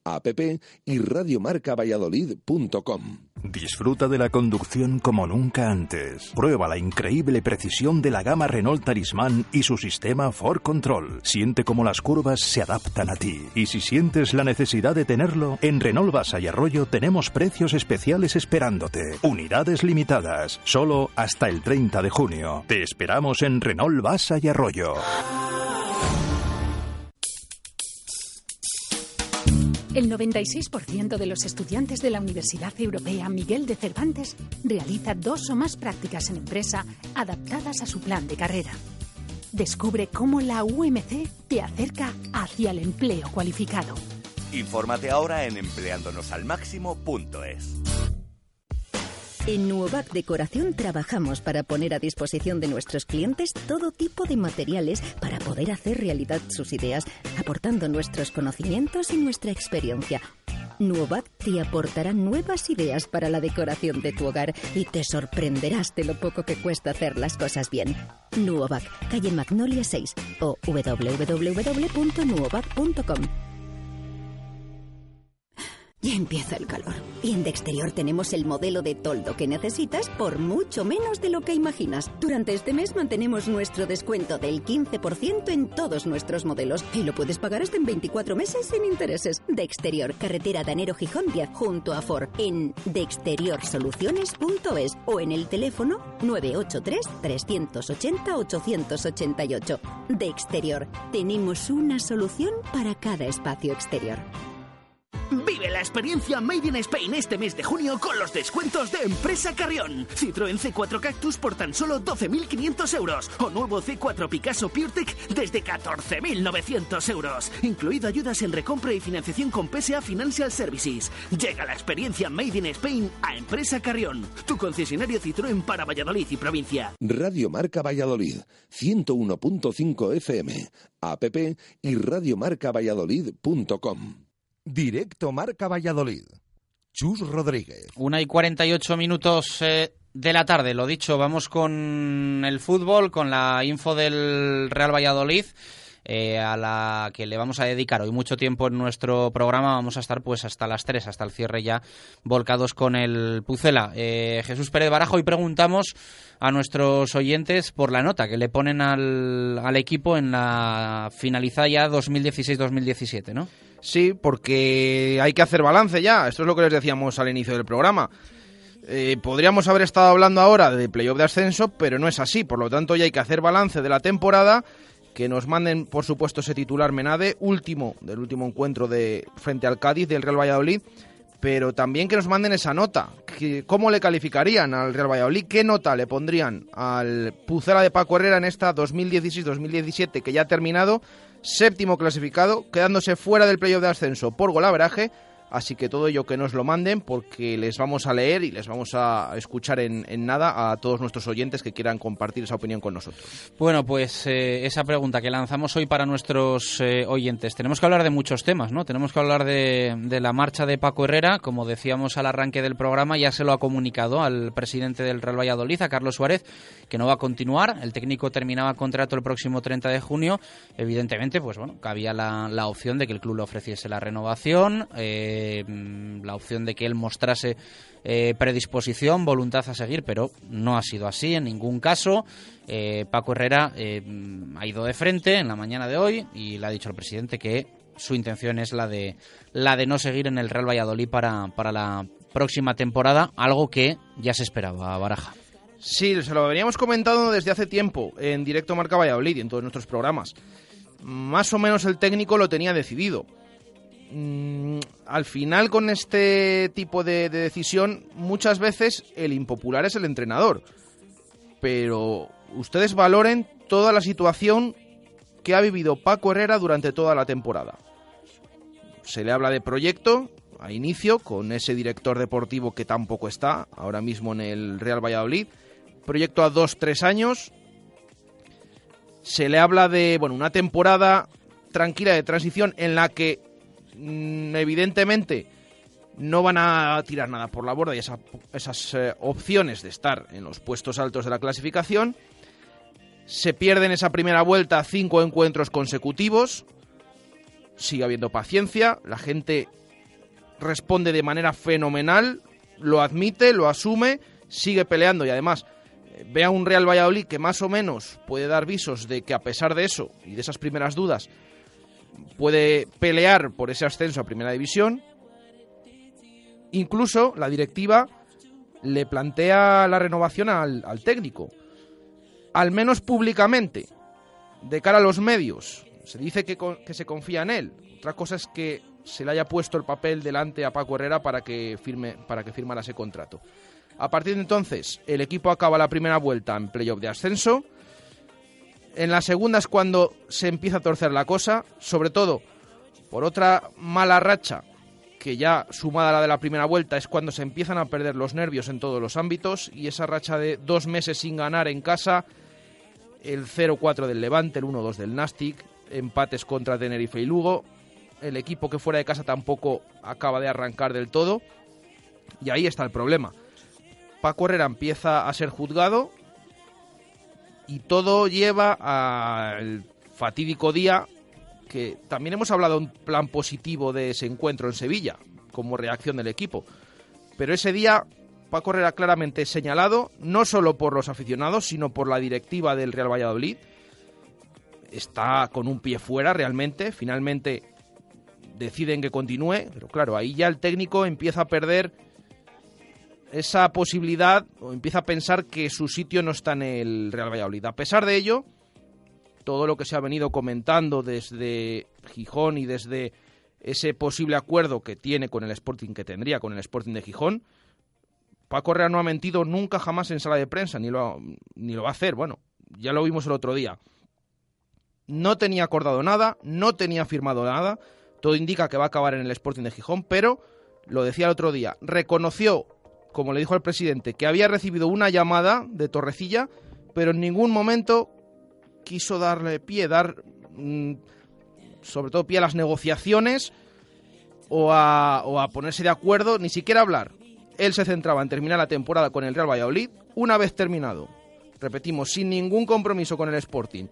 app y radiomarcavalladolid.com. Disfruta de la conducción como nunca antes. Prueba la increíble precisión de la gama Renault Talismán y su sistema For Control. Siente cómo las curvas se adaptan a ti. Y si sientes la necesidad de tenerlo, en Renault Basa y Arroyo tenemos precios especiales esperándote. Unidades limitadas, solo hasta el 30 de junio. Te esperamos en Renault Basa y Arroyo. El 96% de los estudiantes de la Universidad Europea Miguel de Cervantes realiza dos o más prácticas en empresa adaptadas a su plan de carrera. Descubre cómo la UMC te acerca hacia el empleo cualificado. Infórmate ahora en empleándonosalmáximo.es. En Nuovac Decoración trabajamos para poner a disposición de nuestros clientes todo tipo de materiales para poder hacer realidad sus ideas, aportando nuestros conocimientos y nuestra experiencia. Nuovac te aportará nuevas ideas para la decoración de tu hogar y te sorprenderás de lo poco que cuesta hacer las cosas bien. Nuovac, calle Magnolia 6 o www.nuovac.com. Ya empieza el calor. Y en de exterior tenemos el modelo de toldo que necesitas por mucho menos de lo que imaginas. Durante este mes mantenemos nuestro descuento del 15% en todos nuestros modelos y lo puedes pagar hasta en 24 meses sin intereses. De exterior, carretera Danero Gijón 10 junto a Ford en deexteriorsoluciones.es o en el teléfono 983 380 888. De exterior, tenemos una solución para cada espacio exterior. Vive la experiencia Made in Spain este mes de junio con los descuentos de Empresa Carrión. Citroën C4 Cactus por tan solo 12.500 euros. O nuevo C4 Picasso PureTech desde 14.900 euros. Incluido ayudas en recompra y financiación con PSA Financial Services. Llega la experiencia Made in Spain a Empresa Carrión. Tu concesionario Citroën para Valladolid y provincia. Radio Marca Valladolid, 101.5 FM, app y radiomarcavalladolid.com. Directo Marca Valladolid. Chus Rodríguez. Una y 48 minutos eh, de la tarde, lo dicho, vamos con el fútbol, con la info del Real Valladolid. eh, a la que le vamos a dedicar hoy mucho tiempo en nuestro programa. Vamos a estar pues hasta las 3, hasta el cierre ya, volcados con el Pucela. Eh, Jesús Pérez Barajo, y preguntamos a nuestros oyentes por la nota que le ponen al, al equipo en la finalizada ya 2016-2017, ¿no? Sí, porque hay que hacer balance ya. Esto es lo que les decíamos al inicio del programa. Eh, podríamos haber estado hablando ahora de playoff de ascenso, pero no es así. Por lo tanto, ya hay que hacer balance de la temporada. Que nos manden, por supuesto, ese titular Menade, último del último encuentro de frente al Cádiz del Real Valladolid. Pero también que nos manden esa nota. ¿Cómo le calificarían al Real Valladolid? ¿Qué nota le pondrían al Pucela de Paco Herrera en esta 2016-2017 que ya ha terminado? Séptimo clasificado, quedándose fuera del playoff de ascenso por golaveraje Así que todo ello que nos lo manden porque les vamos a leer y les vamos a escuchar en, en nada a todos nuestros oyentes que quieran compartir esa opinión con nosotros. Bueno, pues eh, esa pregunta que lanzamos hoy para nuestros eh, oyentes. Tenemos que hablar de muchos temas, ¿no? Tenemos que hablar de, la marcha de Paco Herrera, como decíamos al arranque del programa, ya se lo ha comunicado al presidente del Real Valladolid, a Carlos Suárez, que no va a continuar. El técnico terminaba contrato el próximo 30 de junio. Evidentemente, pues bueno, cabía la, la opción de que el club le ofreciese la renovación. Eh, eh, la opción de que él mostrase eh, predisposición, voluntad a seguir, pero no ha sido así en ningún caso. Eh, Paco Herrera ha ido de frente en la mañana de hoy y le ha dicho al presidente que su intención es la de la de no seguir en el Real Valladolid para, para la próxima temporada, algo que ya se esperaba, Baraja. Sí, se lo veníamos comentado desde hace tiempo en directo Marca Valladolid y en todos nuestros programas. Más o menos el técnico lo tenía decidido Mm, al final con este tipo de, de, decisión muchas veces el impopular es el entrenador. Pero ustedes valoren toda la situación que ha vivido Paco Herrera durante toda la temporada. Se le habla de proyecto a inicio con ese director deportivo que tampoco está ahora mismo en el Real Valladolid. Proyecto a dos, tres años. Se le habla de bueno, una temporada tranquila de transición en la que Mm, evidentemente no van a tirar nada por la borda y esas eh, opciones de estar en los puestos altos de la clasificación. Se pierden esa primera vuelta cinco encuentros consecutivos. Sigue habiendo paciencia. La gente responde de manera fenomenal. Lo admite, lo asume, sigue peleando y además eh, ve a un Real Valladolid que más o menos puede dar visos de que a pesar de eso y de esas primeras dudas puede pelear por ese ascenso a Primera División. Incluso la directiva le plantea la renovación al, técnico, al menos públicamente, de cara a los medios. Se dice que, que, se confía en él. Otra cosa es que se le haya puesto el papel delante a Paco Herrera para que firme para que firmara ese contrato. A partir de entonces, el equipo acaba la primera vuelta en playoff de ascenso en la segunda es cuando se empieza a torcer la cosa, sobre todo por otra mala racha que ya sumada a la de la primera vuelta es cuando se empiezan a perder los nervios en todos los ámbitos y esa racha de dos meses sin ganar en casa, el 0-4 del Levante, el 1-2 del Nastic, empates contra Tenerife y Lugo, el equipo que fuera de casa tampoco acaba de arrancar del todo y ahí está el problema. Paco Herrera empieza a ser juzgado y todo lleva al fatídico día que también hemos hablado en plan positivo de ese encuentro en Sevilla como reacción del equipo. Pero ese día Paco Herrera claramente señalado, no solo por los aficionados, sino por la directiva del Real Valladolid. Está con un pie fuera realmente, finalmente deciden que continúe, pero claro, ahí ya el técnico empieza a perder esa posibilidad o empieza a pensar que su sitio no está en el Real Valladolid. A pesar de ello, todo lo que se ha venido comentando desde Gijón y desde ese posible acuerdo que tiene con el Sporting, que tendría con el Sporting de Gijón, Paco Real no ha mentido nunca jamás en sala de prensa, ni lo, ni lo va a hacer. Bueno, ya lo vimos el otro día. No tenía acordado nada, no tenía firmado nada. Todo indica que va a acabar en el Sporting de Gijón, pero lo decía el otro día, reconoció como le dijo al presidente, que había recibido una llamada de Torrecilla, pero en ningún momento quiso darle pie, dar mm, sobre todo pie a las negociaciones o a, o a ponerse de acuerdo, ni siquiera hablar. Él se centraba en terminar la temporada con el Real Valladolid. Una vez terminado, repetimos, sin ningún compromiso con el Sporting.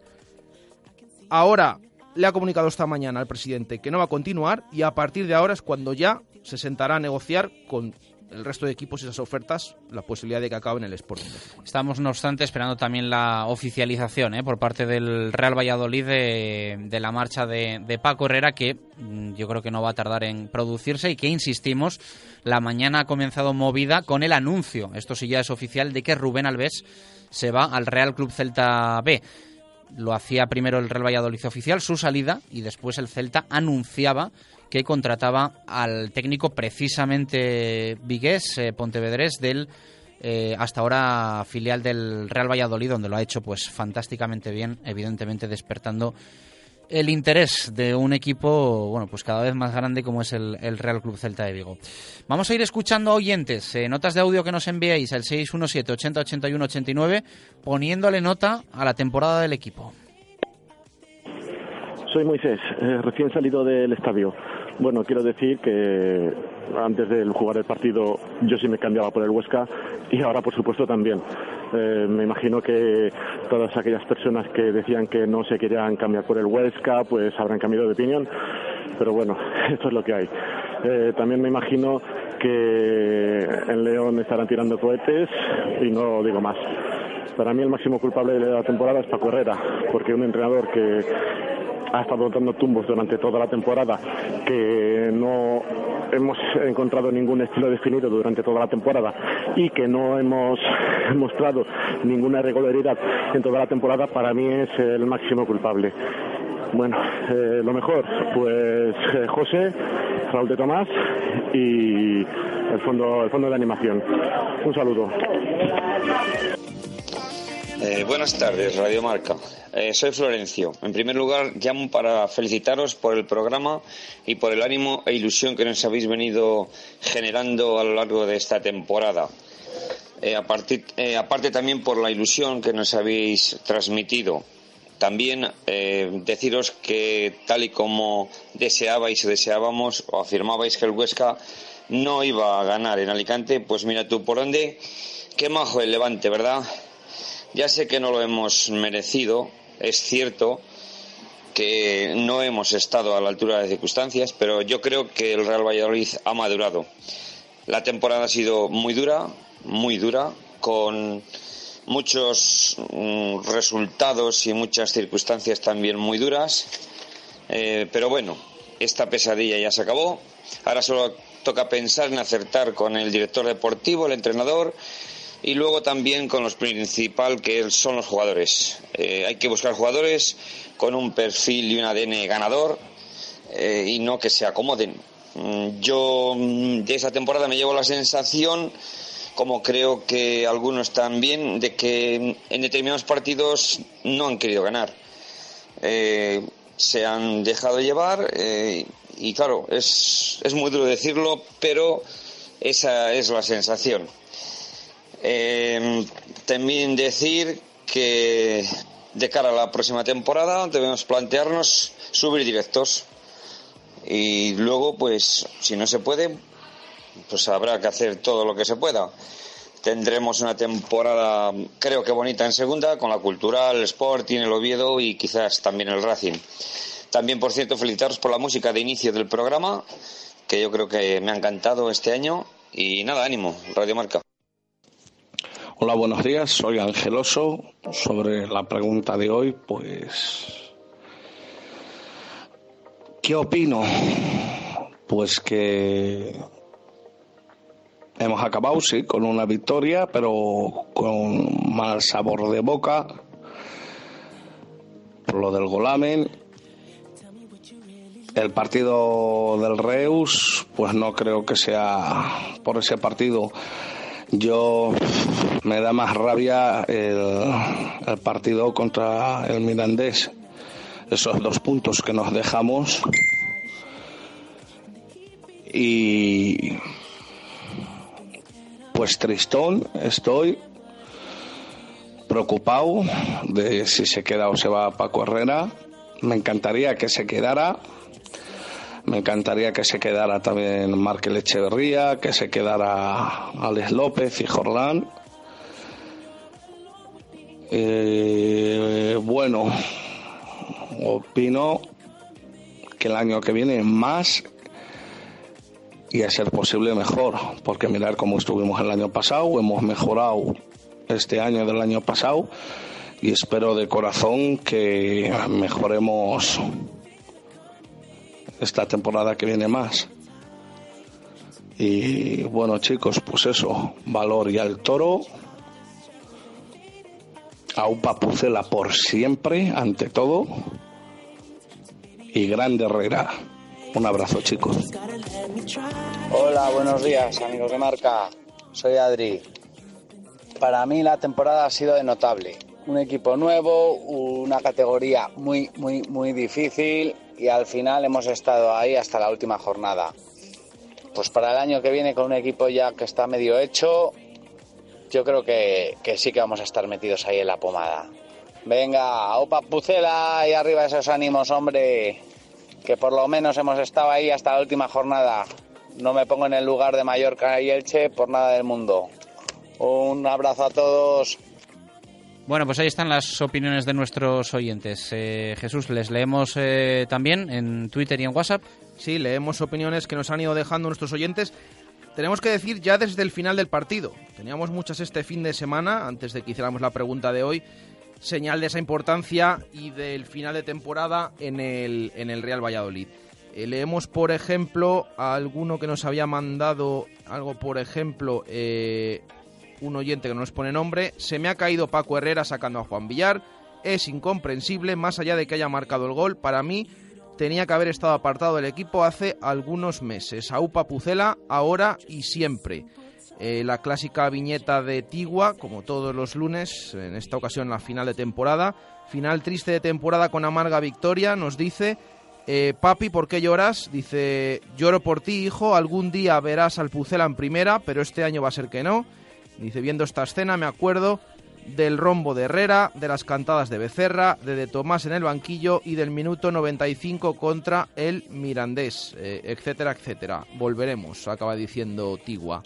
Ahora le ha comunicado esta mañana al presidente que no va a continuar y a partir de ahora es cuando ya se sentará a negociar con el resto de equipos esas ofertas la posibilidad de que acaben el Sporting. Estamos, no obstante, esperando también la oficialización ¿eh? por parte del Real Valladolid de, la marcha de, Paco Herrera, que mm, yo creo que no va a tardar en producirse y que, insistimos, la mañana ha comenzado movida con el anuncio, esto sí ya es oficial, de que Rubén Alves se va al Real Club Celta B lo hacía primero el Real Valladolid oficial, su salida, y después el Celta anunciaba que contrataba al técnico precisamente Vigués, eh, Pontevedrés, del eh, hasta ahora filial del Real Valladolid, donde lo ha hecho pues fantásticamente bien, evidentemente despertando el interés de un equipo, bueno, pues cada vez más grande como es el, Real Club Celta de Vigo. Vamos a ir escuchando a oyentes, eh, notas de audio que nos enviáis al 617 80 81 89, poniéndole nota a la temporada del equipo. Soy Moisés, eh, recién salido del estadio. Bueno, quiero decir que antes de jugar el partido yo sí me cambiaba por el Huesca y ahora por supuesto también. Eh, me imagino que todas aquellas personas que decían que no se querían cambiar por el Huesca pues habrán cambiado de opinión, pero bueno, [laughs] esto es lo que hay. Eh, también me imagino que en León estarán tirando cohetes y no digo más. Para mí el máximo culpable de la temporada es Paco Herrera, porque un entrenador que ha estado dando tumbos durante toda la temporada, que no hemos encontrado ningún estilo definido durante toda la temporada y que no hemos mostrado ninguna regularidad en toda la temporada, para mí es el máximo culpable. Bueno, eh, lo mejor, pues eh, José, Raúl de Tomás y el fondo, el fondo de animación. Un saludo. Eh, buenas tardes, Radio Marca. Eh, soy Florencio. En primer lugar, llamo para felicitaros por el programa y por el ánimo e ilusión que nos habéis venido generando a lo largo de esta temporada. Eh, aparte también por la ilusión que nos habéis transmitido. También deciros que tal y como deseabais o deseábamos o afirmabais que el Huesca no iba a ganar en Alicante, pues mira tú por dónde. Qué majo el Levante, ¿verdad? Ya sé que no lo hemos merecido, es cierto que no hemos estado a la altura de las circunstancias, pero yo creo que el Real Valladolid ha madurado. La temporada ha sido muy dura, muy dura, con muchos mm, resultados y muchas circunstancias también muy duras. Eh, pero bueno, esta pesadilla ya se acabó. Ahora solo toca pensar en acertar con el director deportivo, el entrenador y luego también con lo principal que son los jugadores. Eh, hay que buscar jugadores con un perfil y un ADN ganador eh, y no que se acomoden. Mm, yo mm, de esa temporada me llevo la sensación, como creo que algunos también, de que en determinados partidos no han querido ganar. Eh, se han dejado llevar y claro, es, es muy duro decirlo, pero esa es la sensación. Eh, también decir que de cara a la próxima temporada debemos plantearnos subir directos. Y luego pues si no se puede pues habrá que hacer todo lo que se pueda. Tendremos una temporada creo que bonita en segunda con la cultural el Sporting el Oviedo y quizás también el Racing. También por cierto felicitaros por la música de inicio del programa que yo creo que me ha encantado este año. Y nada ánimo Radio Marca Hola, buenos días. Soy Angeloso. Sobre la pregunta de hoy, pues. ¿Qué opino? Pues que hemos acabado, sí, con una victoria, pero con mal sabor de boca por lo del Golamen. El partido del Reus, pues no creo que sea por ese partido yo me da más rabia el, partido contra el Mirandés. Esos dos puntos que nos dejamos. Y pues tristón estoy preocupado de si se queda o se va Paco Herrera. Me encantaría que se quedara me encantaría que se quedara también Markel Echeverría, que se quedara Alex López y Jordán. Eh, bueno, opino que el año que viene más y a ser posible mejor, porque mirar cómo estuvimos el año pasado, hemos mejorado este año del año pasado y espero de corazón que mejoremos esta temporada que viene más. Y bueno chicos, pues eso, valor y al toro. A un papucela por siempre, ante todo. Y grande Herrera. Un abrazo chicos. Hola, buenos días amigos de marca. Soy Adri. Para mí la temporada ha sido de notable. un equipo nuevo, una categoría muy, muy, muy difícil y al final hemos estado ahí hasta la última jornada. Pues para el año que viene con un equipo ya que está medio hecho, yo creo que, que sí que vamos a estar metidos ahí en la pomada. Venga, opa pucela y arriba esos ánimos, hombre, que por lo menos hemos estado ahí hasta la última jornada. No me pongo en el lugar de Mallorca y Elche por nada del mundo. Un abrazo a todos. Bueno, pues ahí están las opiniones de nuestros oyentes. Eh, Jesús, ¿les leemos eh, también en Twitter y en WhatsApp? Sí, leemos opiniones que nos han ido dejando nuestros oyentes. Tenemos que decir ya desde el final del partido. Teníamos muchas este fin de semana, antes de que hiciéramos la pregunta de hoy, señal de esa importancia y del final de temporada en el, en el Real Valladolid. Eh, leemos, por ejemplo, a alguno que nos había mandado algo, por ejemplo, eh, un oyente que no nos pone nombre. Se me ha caído Paco Herrera sacando a Juan Villar. Es incomprensible, más allá de que haya marcado el gol. Para mí, tenía que haber estado apartado del equipo hace algunos meses. Aupa Pucela, ahora y siempre. Eh, la clásica viñeta de Tigua, como todos los lunes, en esta ocasión la final de temporada. Final triste de temporada con amarga victoria, nos dice. Eh, papi, ¿por qué lloras? Dice, lloro por ti, hijo, algún día verás al Pucela en primera, pero este año va a ser que no. Dice, viendo esta escena me acuerdo del rombo de Herrera, de las cantadas de Becerra, de De Tomás en el banquillo y del minuto 95 contra el Mirandés, eh, etcétera, etcétera. Volveremos, acaba diciendo Tigua.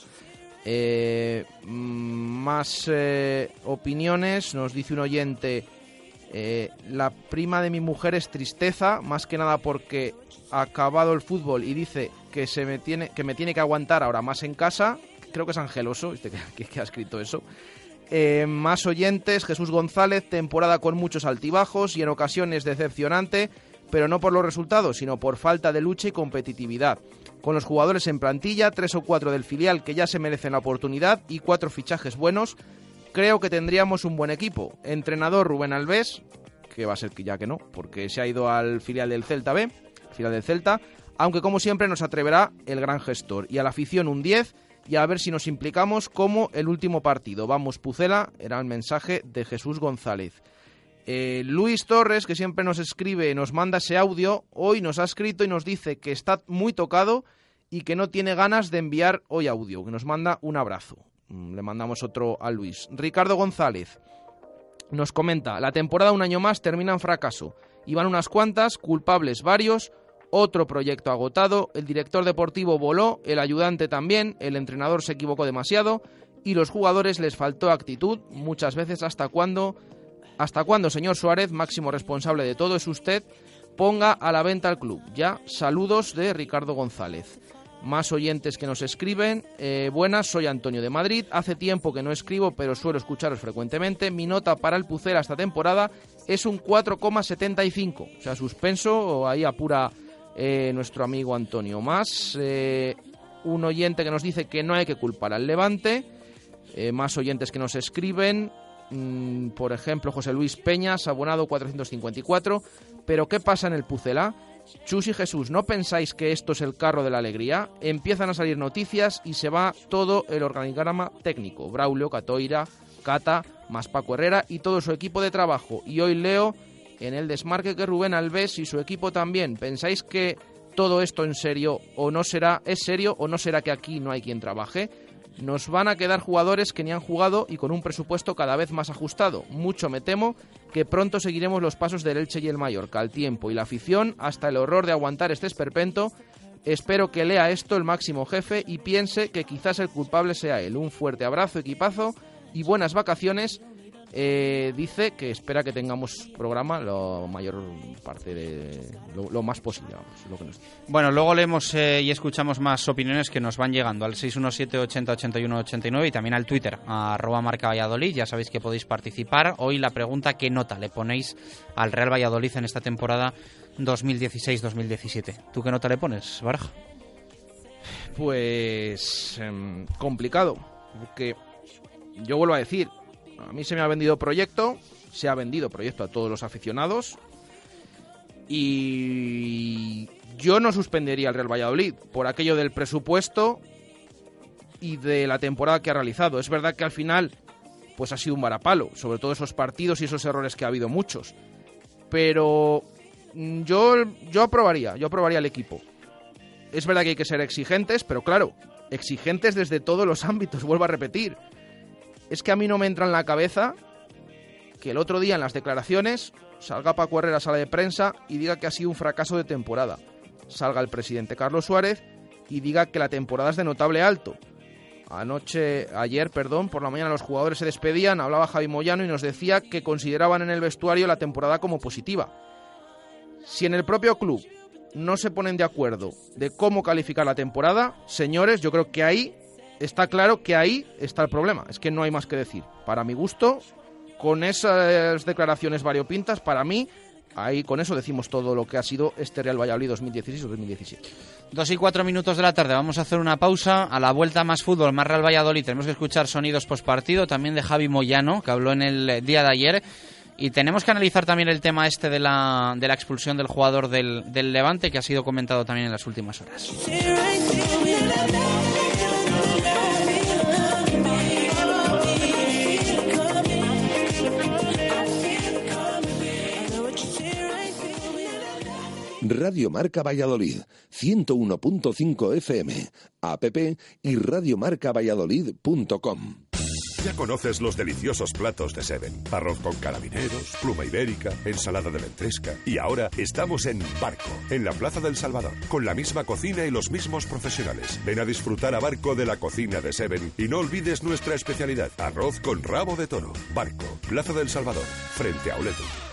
Eh, mm, más eh, opiniones, nos dice un oyente, la prima de mi mujer es tristeza, más que nada porque ha acabado el fútbol y dice que, se me, tiene, que me tiene que aguantar ahora más en casa, creo que es Angeloso, [laughs] este que, que ha escrito eso. Eh, más oyentes, Jesús González, temporada con muchos altibajos y en ocasiones decepcionante, pero no por los resultados, sino por falta de lucha y competitividad. Con los jugadores en plantilla, tres o cuatro del filial que ya se merecen la oportunidad y cuatro fichajes buenos, creo que tendríamos un buen equipo. Entrenador Rubén Alves, que va a ser que ya que no, porque se ha ido al filial del Celta B, filial del Celta, aunque como siempre nos atreverá el gran gestor. Y a la afición un 10 y a ver si nos implicamos como el último partido. Vamos, Pucela, era el mensaje de Jesús González. Eh, Luis Torres, que siempre nos escribe, nos manda ese audio, hoy nos ha escrito y nos dice que está muy tocado y que no tiene ganas de enviar hoy audio, que nos manda un abrazo. Mm, le mandamos otro a Luis. Ricardo González nos comenta, la temporada un año más termina en fracaso. Iban unas cuantas, culpables varios, otro proyecto agotado, el director deportivo voló, el ayudante también, el entrenador se equivocó demasiado y los jugadores les faltó actitud, muchas veces hasta cuando, hasta cuando, señor Suárez, máximo responsable de todo es usted, ponga a la venta al club. Ya, saludos de Ricardo González. Más oyentes que nos escriben. Eh, buenas, soy Antonio de Madrid. Hace tiempo que no escribo, pero suelo escucharos frecuentemente. Mi nota para el Pucera esta temporada es un 4,75. O sea, suspenso ahí apura eh, nuestro amigo Antonio Más. Eh, un oyente que nos dice que no hay que culpar al Levante. Eh, más oyentes que nos escriben. Mm, por ejemplo, José Luis Peñas, abonado 454. Pero ¿qué pasa en el Pucela? Chus y Jesús, ¿no pensáis que esto es el carro de la alegría? Empiezan a salir noticias y se va todo el organigrama técnico. Braulio, Catoira, Cata, más Paco Herrera y todo su equipo de trabajo. Y hoy leo en el desmarque que Rubén Alves y su equipo también. ¿Pensáis que todo esto en serio o no será es serio o no será que aquí no hay quien trabaje? Nos van a quedar jugadores que ni han jugado y con un presupuesto cada vez más ajustado. Mucho me temo que pronto seguiremos los pasos del Elche y el Mallorca, el tiempo y la afición, hasta el horror de aguantar este esperpento. Espero que lea esto el máximo jefe y piense que quizás el culpable sea él. Un fuerte abrazo, equipazo y buenas vacaciones eh, dice que espera que tengamos programa lo mayor parte de lo, más posible. Bueno, luego leemos eh, y escuchamos más opiniones que nos van llegando al 617 80 81 89 y también al Twitter, a arroba marca Valladolid. Ya sabéis que podéis participar. Hoy la pregunta, ¿qué nota le ponéis al Real Valladolid en esta temporada 2016-2017? ¿Tú qué nota le pones, Baraja? Pues em, complicado, porque yo vuelvo a decir, a mí se me ha vendido proyecto, se ha vendido proyecto a todos los aficionados y yo no suspendería al Real Valladolid por aquello del presupuesto y de la temporada que ha realizado. Es verdad que al final pues ha sido un varapalo, sobre todo esos partidos y esos errores que ha habido muchos. Pero mm, yo, yo aprobaría, yo aprobaría el equipo. Es verdad que hay que ser exigentes, pero claro, exigentes desde todos los ámbitos, [laughs] vuelvo a repetir. Es que a mí no me entra en la cabeza que el otro día en las declaraciones salga Paco Herrera a sala de prensa y diga que ha sido un fracaso de temporada. Salga el presidente Carlos Suárez y diga que la temporada es de notable alto. Anoche, ayer, perdón, por la mañana los jugadores se despedían, hablaba Javi Moyano y nos decía que consideraban en el vestuario la temporada como positiva. Si en el propio club no se ponen de acuerdo de cómo calificar la temporada, señores, yo creo que ahí está claro que ahí está el problema. Es que no hay más que decir. Para mi gusto, con esas declaraciones variopintas, para mí, ahí con eso decimos todo lo que ha sido este Real Valladolid 2016-2017. Dos y cuatro minutos de la tarde, vamos a hacer una pausa. A la vuelta más fútbol, más Real Valladolid, tenemos que escuchar sonidos postpartido, también de Javi Moyano, que habló en el día de ayer. Y tenemos que analizar también el tema este de la, de la expulsión del jugador del, del Levante, que ha sido comentado también en las últimas horas. Radio Marca Valladolid, 101.5 FM, app y radiomarcavalladolid.com. Ya conoces los deliciosos platos de Seven. Arroz con carabineros, pluma ibérica, ensalada de ventresca. Y ahora estamos en Barco, en la Plaza del Salvador, con la misma cocina y los mismos profesionales. Ven a disfrutar a Barco de la cocina de Seven y no olvides nuestra especialidad, arroz con rabo de toro. Barco, Plaza del Salvador, frente a Oleto.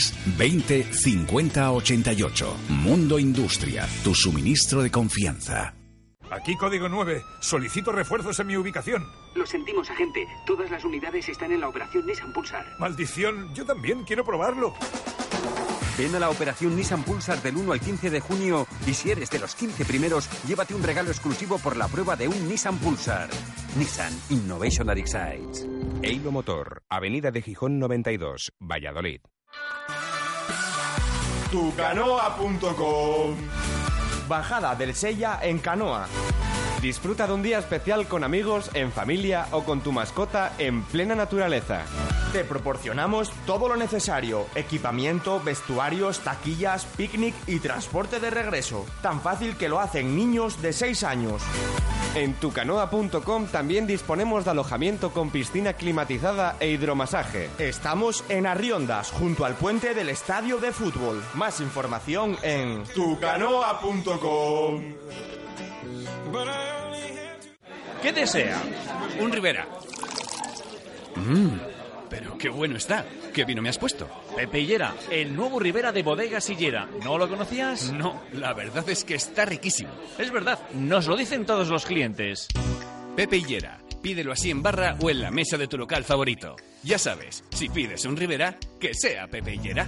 20 50 88. Mundo Industria, tu suministro de confianza. Aquí código 9. Solicito refuerzos en mi ubicación. Lo sentimos, agente. Todas las unidades están en la operación Nissan Pulsar. Maldición, yo también quiero probarlo. Ven a la operación Nissan Pulsar del 1 al 15 de junio y si eres de los 15 primeros, llévate un regalo exclusivo por la prueba de un Nissan Pulsar. Nissan Innovation that excites. Eilo Motor, Avenida de Gijón 92, Valladolid. Tucanoa.com Bajada del Sella en canoa. Disfruta de un día especial con amigos, en familia o con tu mascota en plena naturaleza. Te proporcionamos todo lo necesario: equipamiento, vestuarios, taquillas, picnic y transporte de regreso. Tan fácil que lo hacen niños de 6 años. En tucanoa.com también disponemos de alojamiento con piscina climatizada e hidromasaje. Estamos en Arriondas, junto al puente del estadio de fútbol. Más información en tucanoa.com. ¿Qué desea? Un Rivera. Mmm, pero qué bueno está. ¿Qué vino me has puesto? Pepe Hillera, el nuevo Rivera de Bodega Sillera. ¿No lo conocías? No, la verdad es que está riquísimo. Es verdad, nos lo dicen todos los clientes. Pepe Hillera, pídelo así en barra o en la mesa de tu local favorito. Ya sabes, si pides un Rivera, que sea Pepe Hillera.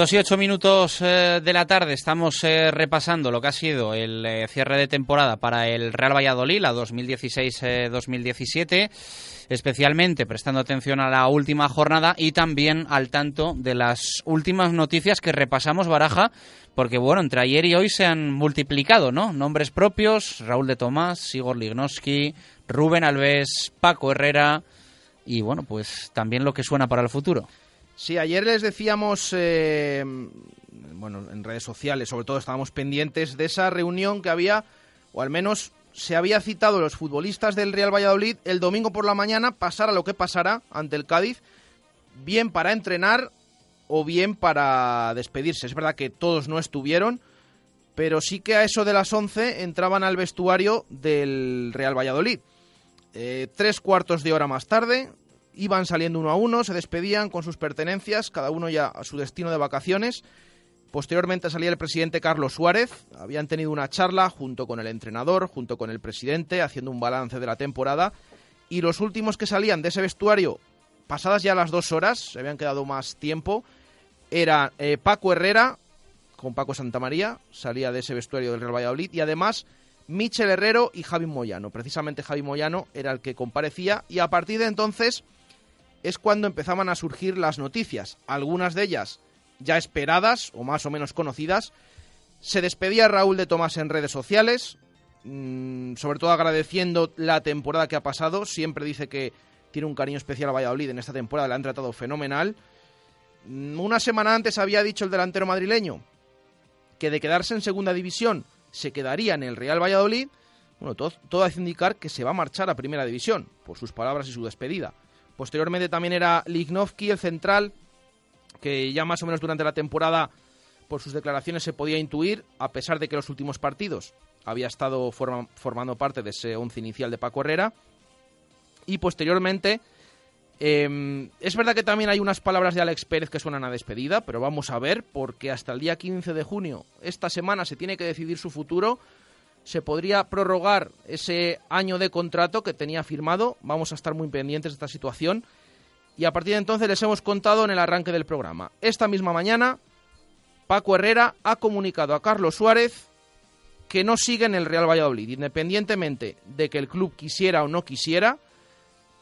Dos y ocho minutos eh, de la tarde estamos eh, repasando lo que ha sido el eh, cierre de temporada para el Real Valladolid, la 2016-2017, especialmente prestando atención a la última jornada y también al tanto de las últimas noticias que repasamos Baraja, porque bueno, entre ayer y hoy se han multiplicado, ¿no? Nombres propios, Raúl de Tomás, Igor Lignoski, Rubén Alves, Paco Herrera y bueno, pues también lo que suena para el futuro. Sí, ayer les decíamos, eh, bueno, en redes sociales, sobre todo estábamos pendientes de esa reunión que había, o al menos se había citado los futbolistas del Real Valladolid el domingo por la mañana, pasara lo que pasara ante el Cádiz, bien para entrenar o bien para despedirse. Es verdad que todos no estuvieron, pero sí que a eso de las 11 entraban al vestuario del Real Valladolid. Eh, tres cuartos de hora más tarde, iban saliendo uno a uno, se despedían con sus pertenencias, cada uno ya a su destino de vacaciones. Posteriormente salía el presidente Carlos Suárez, habían tenido una charla junto con el entrenador, junto con el presidente, haciendo un balance de la temporada. Y los últimos que salían de ese vestuario, pasadas ya las dos horas, se habían quedado más tiempo, era eh, Paco Herrera, con Paco Santamaría, salía de ese vestuario del Real Valladolid, y además Michel Herrero y Javi Moyano. Precisamente Javi Moyano era el que comparecía, y a partir de entonces es cuando empezaban a surgir las noticias, algunas de ellas ya esperadas o más o menos conocidas. Se despedía Raúl de Tomás en redes sociales, mm, sobre todo agradeciendo la temporada que ha pasado. Siempre dice que tiene un cariño especial a Valladolid en esta temporada, le han tratado fenomenal. Mm, una semana antes había dicho el delantero madrileño que de quedarse en segunda división se quedaría en el Real Valladolid. Bueno, todo, todo hace indicar que se va a marchar a primera división, por sus palabras y su despedida. Posteriormente también era Lignovsky, el central, que ya más o menos durante la temporada, por sus declaraciones, se podía intuir, a pesar de que los últimos partidos había estado formando parte de ese once inicial de Paco Herrera. Y posteriormente, em, es verdad que también hay unas palabras de Alex Pérez que suenan a despedida, pero vamos a ver, porque hasta el día 15 de junio, esta semana, se tiene que decidir su futuro se podría prorrogar ese año de contrato que tenía firmado. Vamos a estar muy pendientes de esta situación. Y a partir de entonces les hemos contado en el arranque del programa. Esta misma mañana, Paco Herrera ha comunicado a Carlos Suárez que no sigue en el Real Valladolid, independientemente de que el club quisiera o no quisiera.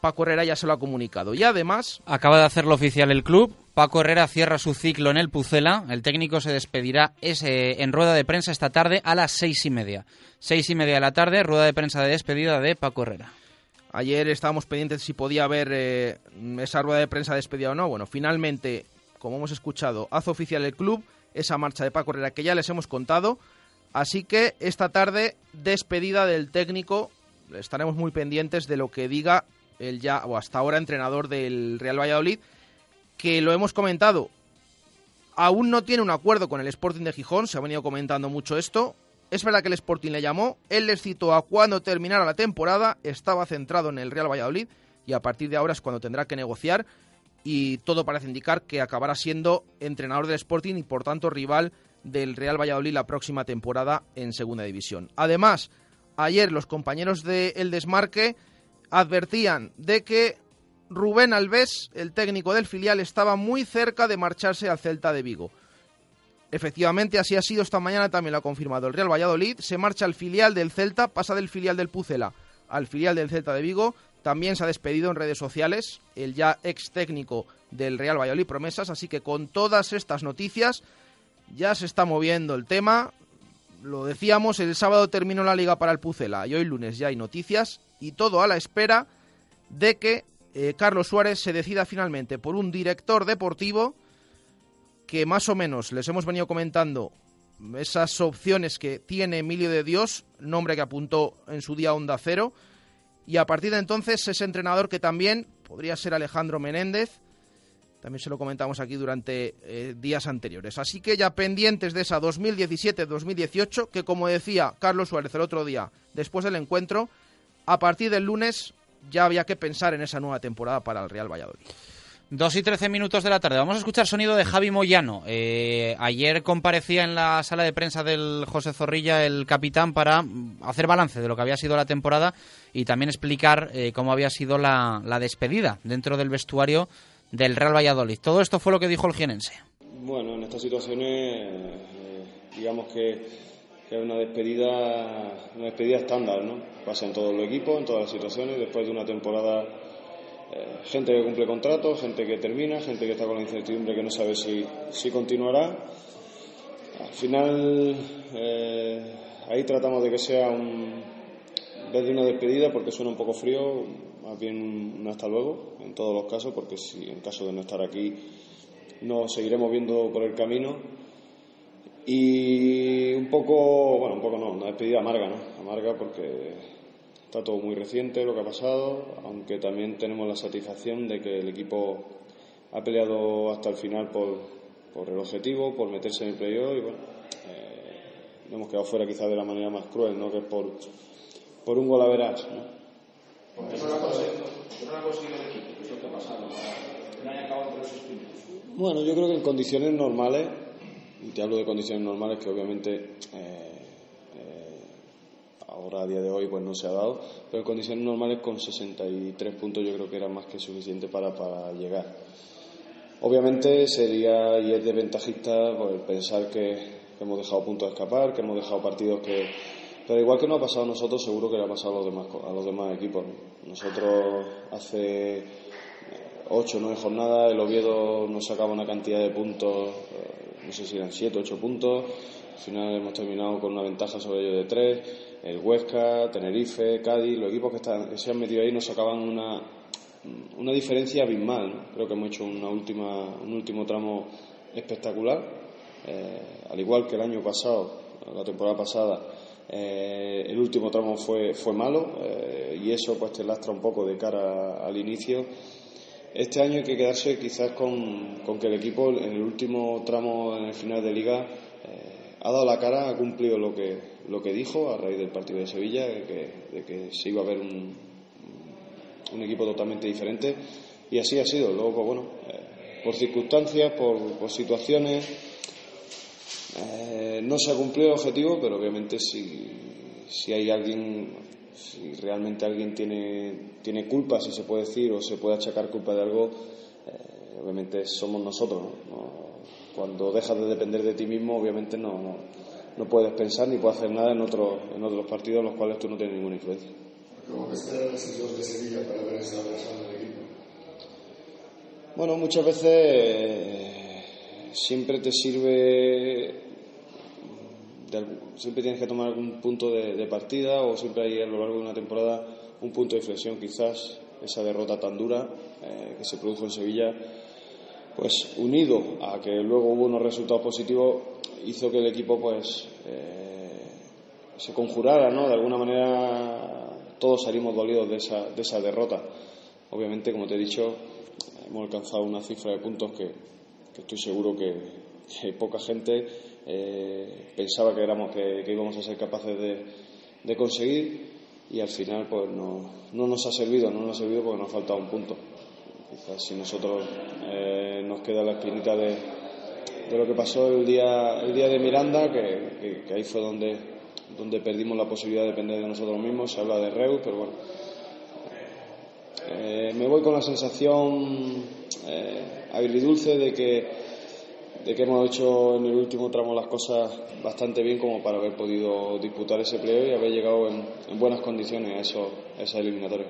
Paco Herrera ya se lo ha comunicado. Y además... Acaba de hacerlo oficial el club. Paco Herrera cierra su ciclo en el Pucela. El técnico se despedirá ese, en rueda de prensa esta tarde a las seis y media. Seis y media de la tarde, rueda de prensa de despedida de Paco Herrera. Ayer estábamos pendientes si podía haber eh, esa rueda de prensa de despedida o no. Bueno, finalmente, como hemos escuchado, hace oficial el club esa marcha de Paco Herrera que ya les hemos contado. Así que esta tarde, despedida del técnico. Estaremos muy pendientes de lo que diga el ya, o hasta ahora, entrenador del Real Valladolid, que lo hemos comentado. Aún no tiene un acuerdo con el Sporting de Gijón, se ha venido comentando mucho esto. Es verdad que el Sporting le llamó, él les citó a cuando terminara la temporada, estaba centrado en el Real Valladolid y a partir de ahora es cuando tendrá que negociar y todo parece indicar que acabará siendo entrenador del Sporting y por tanto rival del Real Valladolid la próxima temporada en Segunda División. Además, ayer los compañeros de El Desmarque advertían de que Rubén Alves, el técnico del filial, estaba muy cerca de marcharse al Celta de Vigo. Efectivamente, así ha sido esta mañana, también lo ha confirmado el Real Valladolid. Se marcha al filial del Celta, pasa del filial del Pucela al filial del Celta de Vigo. También se ha despedido en redes sociales el ya ex técnico del Real Valladolid Promesas. Así que con todas estas noticias ya se está moviendo el tema. Lo decíamos, el sábado terminó la liga para el Pucela y hoy lunes ya hay noticias y todo a la espera de que eh, Carlos Suárez se decida finalmente por un director deportivo que más o menos les hemos venido comentando esas opciones que tiene Emilio de Dios, nombre que apuntó en su día Onda Cero, y a partir de entonces ese entrenador que también podría ser Alejandro Menéndez, también se lo comentamos aquí durante eh, días anteriores. Así que ya pendientes de esa 2017-2018, que como decía Carlos Suárez el otro día, después del encuentro, a partir del lunes ya había que pensar en esa nueva temporada para el Real Valladolid. Dos y trece minutos de la tarde. Vamos a escuchar sonido de Javi Moyano. Eh, ayer comparecía en la sala de prensa del José Zorrilla el capitán para hacer balance de lo que había sido la temporada y también explicar eh, cómo había sido la, despedida dentro del vestuario del Real Valladolid. Todo esto fue lo que dijo el jienense. Bueno, en estas situaciones, eh, digamos que, que es una despedida, una despedida estándar, ¿no? Pasa en todos los equipos, en todas las situaciones, después de una temporada, eh, gente que cumple contrato, gente que termina, gente que está con la incertidumbre que no sabe si, si continuará. Al final, eh, ahí tratamos de que sea un, en vez de una despedida, porque suena un poco frío, más bien un hasta luego, en todos los casos, porque si en caso de no estar aquí nos seguiremos viendo por el camino. Y un poco, bueno, un poco no, una despedida amarga, ¿no? Amarga porque está todo muy reciente lo que ha pasado, aunque también tenemos la satisfacción de que el equipo ha peleado hasta el final por, por el objetivo, por meterse en el playoff y bueno, eh, hemos quedado fuera quizás de la manera más cruel, ¿no? Que es por, por un gol a verás, ¿no? Porque no lo ha conseguido, el equipo, que es lo que ha pasado, que no haya acabado entre los espíritus. Bueno, yo creo que en condiciones normales, te hablo de condiciones normales que obviamente eh, eh, ahora a día de hoy pues no se ha dado, pero condiciones normales con 63 puntos yo creo que era más que suficiente para, para llegar. Obviamente sería y es desventajista pues, pensar que, hemos dejado puntos de escapar, que hemos dejado partidos que... Pero igual que no ha pasado a nosotros, seguro que le ha pasado a los demás, a los demás equipos. ¿no? Nosotros hace ocho o nueve jornadas, el Oviedo nos sacaba una cantidad de puntos, eh, no sé si eran siete, ocho puntos. Al final hemos terminado con una ventaja sobre ellos de tres. El Huesca, Tenerife, Cádiz, los equipos que, están, que se han metido ahí nos sacaban una, una diferencia abismal. Creo que hemos hecho una última, un último tramo espectacular. Eh, al igual que el año pasado, la temporada pasada, eh, el último tramo fue, fue malo eh, y eso pues te lastra un poco de cara al inicio. Este año hay que quedarse quizás con, que el equipo en el último tramo, en el final de liga, eh, ha dado la cara, ha cumplido lo que, lo que dijo a raíz del partido de Sevilla, de que, se iba a ver un, un, equipo totalmente diferente y así ha sido. Luego, pues bueno, eh, por circunstancias, por, por situaciones, eh, no se ha cumplido el objetivo, pero obviamente si, si hay alguien si realmente alguien tiene, tiene culpa, si se puede decir, o se puede achacar culpa de algo, eh, obviamente somos nosotros. ¿no? No, cuando dejas de depender de ti mismo, obviamente no, no, no, puedes pensar ni puedes hacer nada en, otro, en otros partidos en los cuales tú no tienes ninguna influencia. ¿Cómo de Sevilla para ver esa persona del equipo? Bueno, muchas veces eh, siempre te sirve siempre tienes que tomar algún punto de, partida o siempre hay a lo largo de una temporada un punto de inflexión quizás esa derrota tan dura eh, que se produjo en Sevilla pues unido a que luego hubo unos resultados positivos hizo que el equipo pues eh, se conjurara no de alguna manera todos salimos dolidos de esa, de esa derrota. Obviamente como te he dicho hemos alcanzado una cifra de puntos que, que estoy seguro que, que poca gente eh, pensaba que, éramos, que, íbamos a ser capaces de, de, conseguir y al final pues no, no, nos ha servido, no nos ha servido porque nos falta un punto. Quizás si nosotros eh, nos queda la espinita de, de, lo que pasó el día, el día de Miranda, que, que, ahí fue donde, donde perdimos la posibilidad de depender de nosotros mismos, se habla de Reus, pero bueno. Eh, me voy con la sensación eh, agridulce de que de que hemos hecho en el último tramo las cosas bastante bien como para haber podido disputar ese pleo y haber llegado en, en buenas condiciones a, eso, a esa eliminatoria.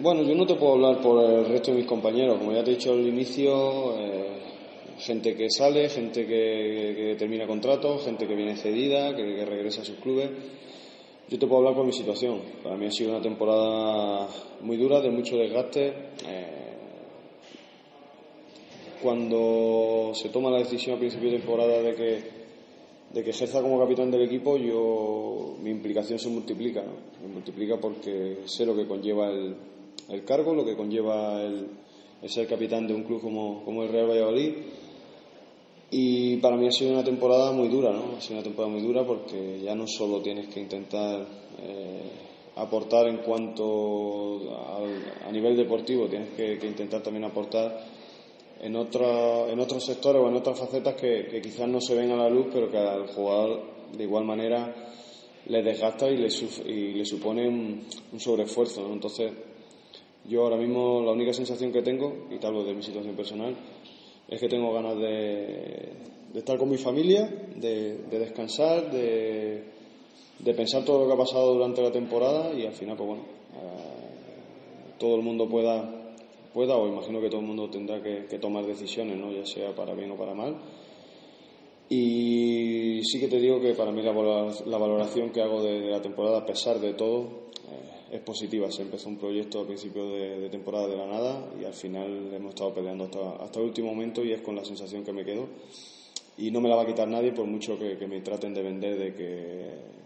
Bueno, yo no te puedo hablar por el resto de mis compañeros. Como ya te he dicho al inicio, eh, gente que sale, gente que, que, termina contrato, gente que viene cedida, que, que, regresa a sus clubes. Yo te puedo hablar por mi situación. Para mí ha sido una temporada muy dura, de mucho desgaste. Eh, cuando se toma la decisión a principio de temporada de que, de que ejerza como capitán del equipo, yo mi implicación se multiplica. ¿no? Multiplica porque sé lo que conlleva el, el cargo, lo que conlleva el, el ser capitán de un club como, como el Real Valladolid y para mí ha sido una temporada muy dura, ¿no? Ha sido una temporada muy dura porque ya no solo tienes que intentar eh, aportar en cuanto a, a, nivel deportivo, tienes que, intentar también aportar en, otro, en otros sectores o en otras facetas que, quizás no se ven a la luz, pero que al jugador de igual manera le desgasta y le, y le supone un, sobreesfuerzo. Entonces, yo ahora mismo la única sensación que tengo, y te hablo de mi situación personal, es que tengo ganas de, estar con mi familia, de, descansar, de, pensar todo lo que ha pasado durante la temporada y al final, pues bueno, eh, todo el mundo pueda pueda, o imagino que todo el mundo tendrá que, tomar decisiones, ¿no? ya sea para bien o para mal. Y sí que te digo que para mí la, valoración que hago de, la temporada, a pesar de todo, eh, es positiva. Se empezó un proyecto a principio de, temporada de la nada y al final hemos estado peleando hasta, hasta el último momento y es con la sensación que me quedo. Y no me la va a quitar nadie por mucho que, que me traten de vender de que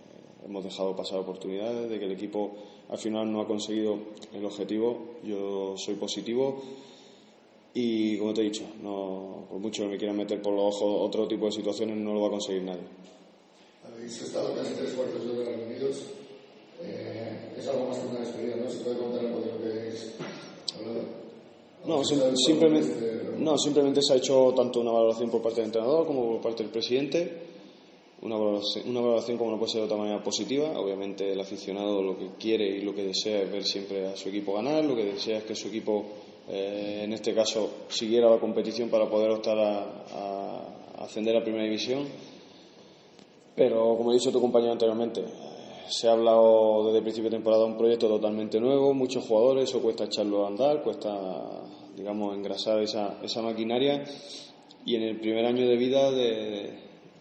hemos dejado pasar oportunidades, de que el equipo al final no ha conseguido el objetivo. Yo soy positivo y, como te he dicho, no, por mucho que me quieran meter por los ojos otro tipo de situaciones, no lo va a conseguir nadie. Habéis estado casi tres cuartos de hora reunidos. Eh, es algo más que una despedida, ¿no? ¿Se puede contar algo de lo que hablado? No, simplemente, no, simplemente se ha hecho tanto una valoración por parte del entrenador como por parte del presidente una valoración, una valoración como no puede ser de otra manera positiva. Obviamente el aficionado lo que quiere y lo que desea es ver siempre a su equipo ganar, lo que desea es que su equipo, eh, en este caso, siguiera la competición para poder optar a, ascender a primera división. Pero, como he dicho tu compañero anteriormente, se ha hablado desde el principio de temporada de un proyecto totalmente nuevo, muchos jugadores, eso cuesta echarlo a andar, cuesta, digamos, engrasar esa, esa maquinaria. Y en el primer año de vida de,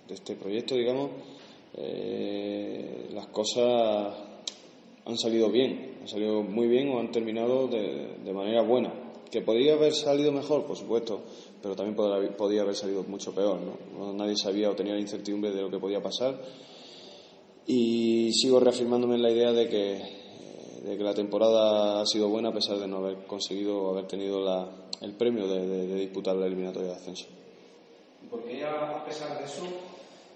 este proyecto, digamos, eh, las cosas han salido bien, han salido muy bien o han terminado de, manera buena. ¿Que podría haber salido mejor? Por supuesto, pero también podría, haber salido mucho peor. Nadie sabía o tenía la incertidumbre de lo que podía pasar. Y sigo reafirmándome en la idea de que, de que la temporada ha sido buena a pesar de no haber conseguido haber tenido la, el premio de, de disputar la eliminatoria de ascenso. ¿Por qué a pesar de eso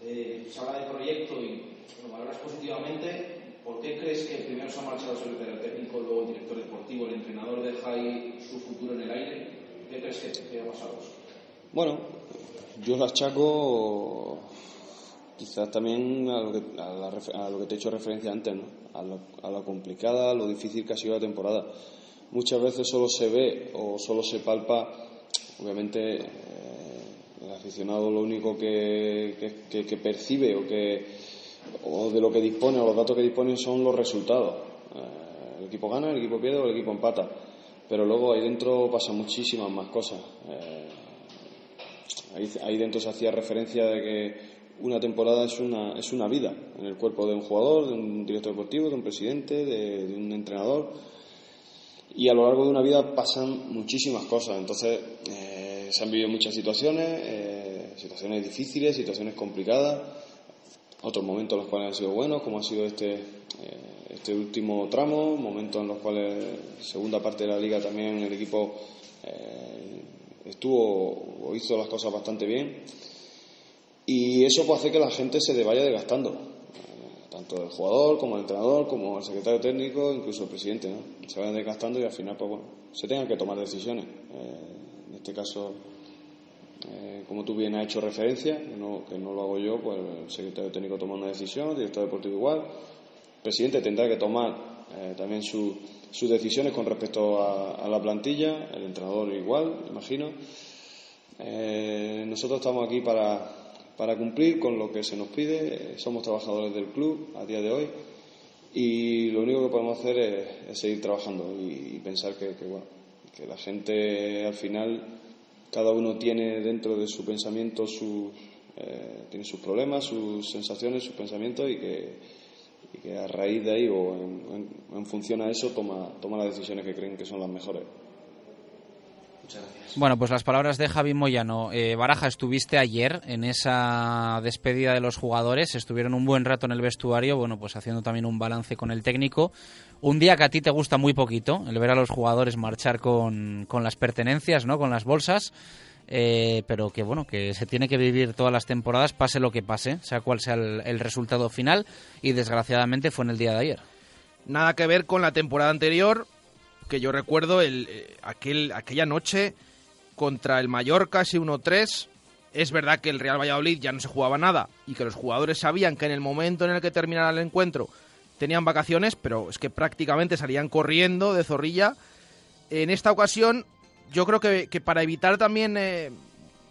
eh, se habla de proyecto y lo valoras positivamente, ¿por qué crees que primero se ha marchado el secretario técnico, luego el director deportivo, el entrenador deja ahí su futuro en el aire? ¿Qué crees que, ha pasado? Bueno, yo lo achaco quizás también a lo que, a, lo que te he hecho referencia antes, ¿no? a, lo, a complicada, a lo difícil que ha sido la temporada. Muchas veces solo se ve o solo se palpa, obviamente, el aficionado lo único que, percibe o, que, de lo que dispone o los datos que dispone son los resultados. Eh, el equipo gana, el equipo pierde o el equipo empata. Pero luego ahí dentro pasan muchísimas más cosas. Eh, ahí, dentro se hacía referencia de que una temporada es una, es una vida en el cuerpo de un jugador, de un director deportivo, de un presidente, de, un entrenador. Y a lo largo de una vida pasan muchísimas cosas. Entonces, eh, se han vivido muchas situaciones, eh, situaciones difíciles, situaciones complicadas, otros momentos en los cuales han sido buenos, como ha sido este, eh, este último tramo, momentos en los cuales, segunda parte de la liga también el equipo eh, estuvo o hizo las cosas bastante bien. Y eso puede hacer que la gente se vaya desgastando, tanto el jugador como el entrenador, como el secretario técnico, incluso el presidente, ¿no? se vayan desgastando y al final pues, bueno, se tengan que tomar decisiones este caso, eh, como tú bien has hecho referencia, que no, lo hago yo, pues el secretario técnico toma una decisión, el director deportivo igual, el presidente tendrá que tomar eh, también sus decisiones con respecto a, la plantilla, el entrenador igual, imagino. Eh, nosotros estamos aquí para, para cumplir con lo que se nos pide, somos trabajadores del club a día de hoy y lo único que podemos hacer es, seguir trabajando y, pensar que, que, bueno, que la gente al final, cada uno tiene dentro de su pensamiento sus, eh, tiene sus problemas, sus sensaciones, sus pensamientos y que, a raíz de ahí o en, función a eso toma, toma las decisiones que creen que son las mejores. Bueno, pues las palabras de Javi Moyano. Eh, Baraja, estuviste ayer en esa despedida de los jugadores, estuvieron un buen rato en el vestuario, bueno, pues haciendo también un balance con el técnico. Un día que a ti te gusta muy poquito, el ver a los jugadores marchar con, con las pertenencias, ¿no? Con las bolsas. Eh, pero que bueno, que se tiene que vivir todas las temporadas, pase lo que pase, sea cual sea el resultado final, y desgraciadamente fue en el día de ayer. Nada que ver con la temporada anterior, que yo recuerdo el, eh, aquel, aquella noche contra el Mallorca, ese 1-3. Es verdad que el Real Valladolid ya no se jugaba nada y que los jugadores sabían que en el momento en el que terminara el encuentro tenían vacaciones, pero es que prácticamente salían corriendo de zorrilla. En esta ocasión, yo creo que, para evitar también eh,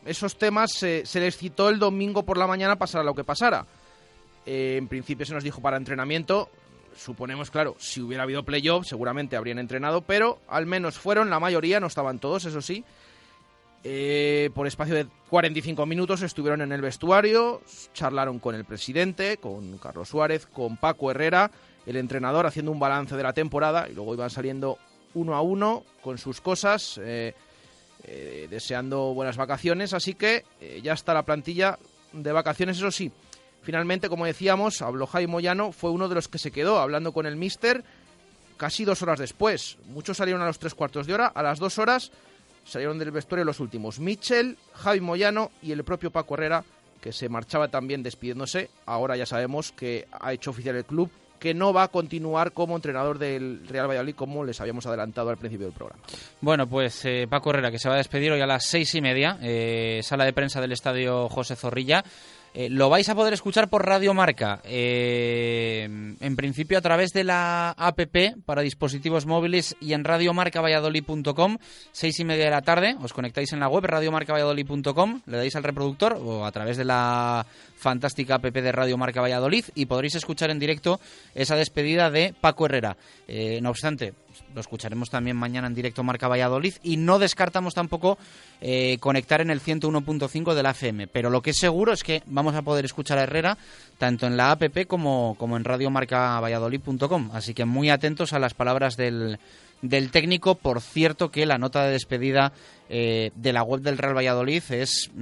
esos temas, se les citó el domingo por la mañana pasara lo que pasara. Eh, en principio se nos dijo para entrenamiento. Suponemos, claro, si hubiera habido playoff, seguramente habrían entrenado, pero al menos fueron, la mayoría, no estaban todos, eso sí. Eh, por espacio de 45 minutos estuvieron en el vestuario, charlaron con el presidente, con Carlos Suárez, con Paco Herrera, el entrenador, haciendo un balance de la temporada y luego iban saliendo uno a uno con sus cosas, eh, eh, deseando buenas vacaciones. Así que ya está la plantilla de vacaciones, eso sí. Finalmente, como decíamos, habló Jaime Moyano, fue uno de los que se quedó hablando con el míster casi dos horas después. Muchos salieron a los tres cuartos de hora, a las dos horas salieron del vestuario los últimos. Michel, Javi Moyano y el propio Paco Herrera, que se marchaba también despidiéndose. Ahora ya sabemos que ha hecho oficial el club que no va a continuar como entrenador del Real Valladolid como les habíamos adelantado al principio del programa. Bueno, pues eh, Paco Herrera que se va a despedir hoy a las seis y media, eh, sala de prensa del estadio José Zorrilla. Eh, lo vais a poder escuchar por Radio Marca, eh, en principio a través de la APP para dispositivos móviles y en radiomarcavalladolid.com, seis y media de la tarde, os conectáis en la web radiomarcavalladolid.com, le dais al reproductor o a través de la fantástica app de Radio Marca Valladolid y podréis escuchar en directo esa despedida de Paco Herrera. Eh, no obstante, lo escucharemos también mañana en directo Marca Valladolid y no descartamos tampoco eh, conectar en el 101.5 de la FM. Pero lo que es seguro es que vamos a poder escuchar a Herrera tanto en la app como, como en radiomarcavalladolid.com. Así que muy atentos a las palabras del, del técnico. Por cierto que la nota de despedida eh, de la web del Real Valladolid es mm,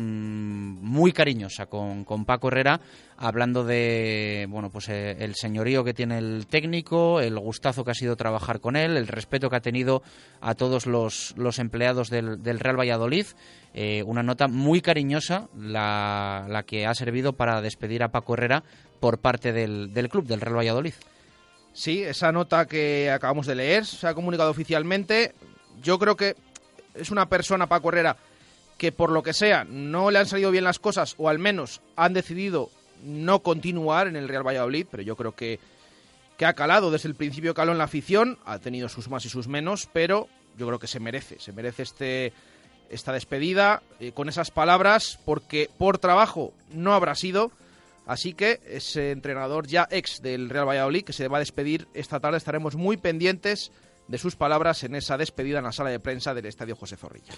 muy cariñosa con, con, Paco Herrera, hablando de bueno pues eh, el señorío que tiene el técnico, el gustazo que ha sido trabajar con él, el respeto que ha tenido a todos los, los empleados del, del, Real Valladolid. Eh, una nota muy cariñosa la, la, que ha servido para despedir a Paco Herrera por parte del, del club, del Real Valladolid. Sí, esa nota que acabamos de leer se ha comunicado oficialmente. Yo creo que es una persona, Paco Herrera, que por lo que sea no le han salido bien las cosas o al menos han decidido no continuar en el Real Valladolid, pero yo creo que, que ha calado desde el principio, caló en la afición, ha tenido sus más y sus menos, pero yo creo que se merece, se merece este, esta despedida eh, con esas palabras, porque por trabajo no habrá sido. Así que ese entrenador ya ex del Real Valladolid que se va a despedir esta tarde, estaremos muy pendientes de sus palabras en esa despedida en la sala de prensa del Estadio José Zorrilla.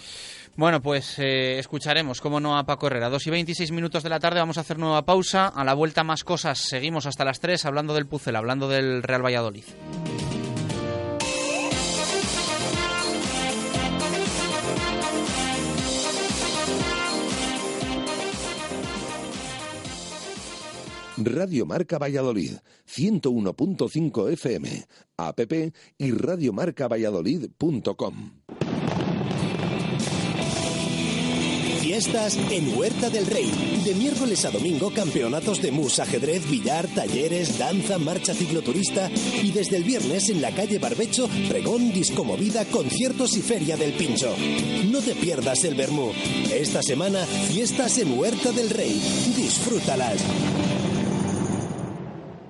Bueno, pues eh, escucharemos, como no, a Paco Herrera. Dos y 26 minutos de la tarde, vamos a hacer nueva pausa. A la vuelta más cosas, seguimos hasta las 3 hablando del Pucel, hablando del Real Valladolid. Radio Marca Valladolid, 101.5 FM, app y radiomarcavalladolid.com. Fiestas en Huerta del Rey. De miércoles a domingo, campeonatos de mus, ajedrez, billar, talleres, danza, marcha cicloturista. Y desde el viernes en la calle Barbecho, pregón, discomovida, conciertos y feria del pincho. No te pierdas el Bermú. Esta semana, fiestas en Huerta del Rey. Disfrútalas.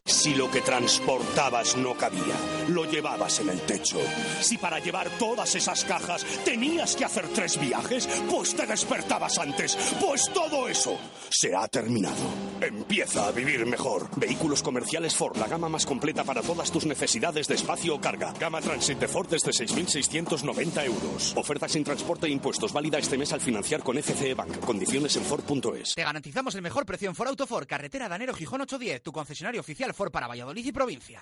Si lo que transportabas no cabía, lo llevabas en el techo. Si para llevar todas esas cajas tenías que hacer tres viajes, pues te despertabas antes. Pues todo eso se ha terminado. Empieza a vivir mejor. Vehículos comerciales Ford, la gama más completa para todas tus necesidades de espacio o carga. Gama Transit de Ford desde 6.690 euros. Oferta sin transporte e impuestos válida este mes al financiar con FCE Bank. Condiciones en Ford.es. Te garantizamos el mejor precio en Ford Auto Ford, carretera Danero Gijón 810, tu concesionario oficial Ford para Valladolid y provincia.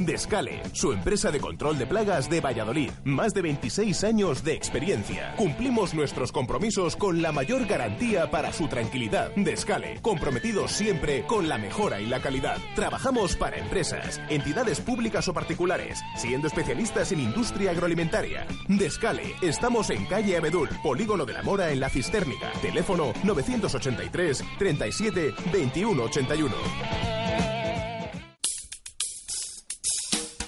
Descale, su empresa de control de plagas de Valladolid. Más de 26 años de experiencia. Cumplimos nuestros compromisos con la mayor garantía para su tranquilidad. Descale, comprometidos siempre con la mejora y la calidad. Trabajamos para empresas, entidades públicas o particulares, siendo especialistas en industria agroalimentaria. Descale, estamos en calle Abedul, Polígono de la Mora en la Cistérnica. Teléfono 983 37 21 81.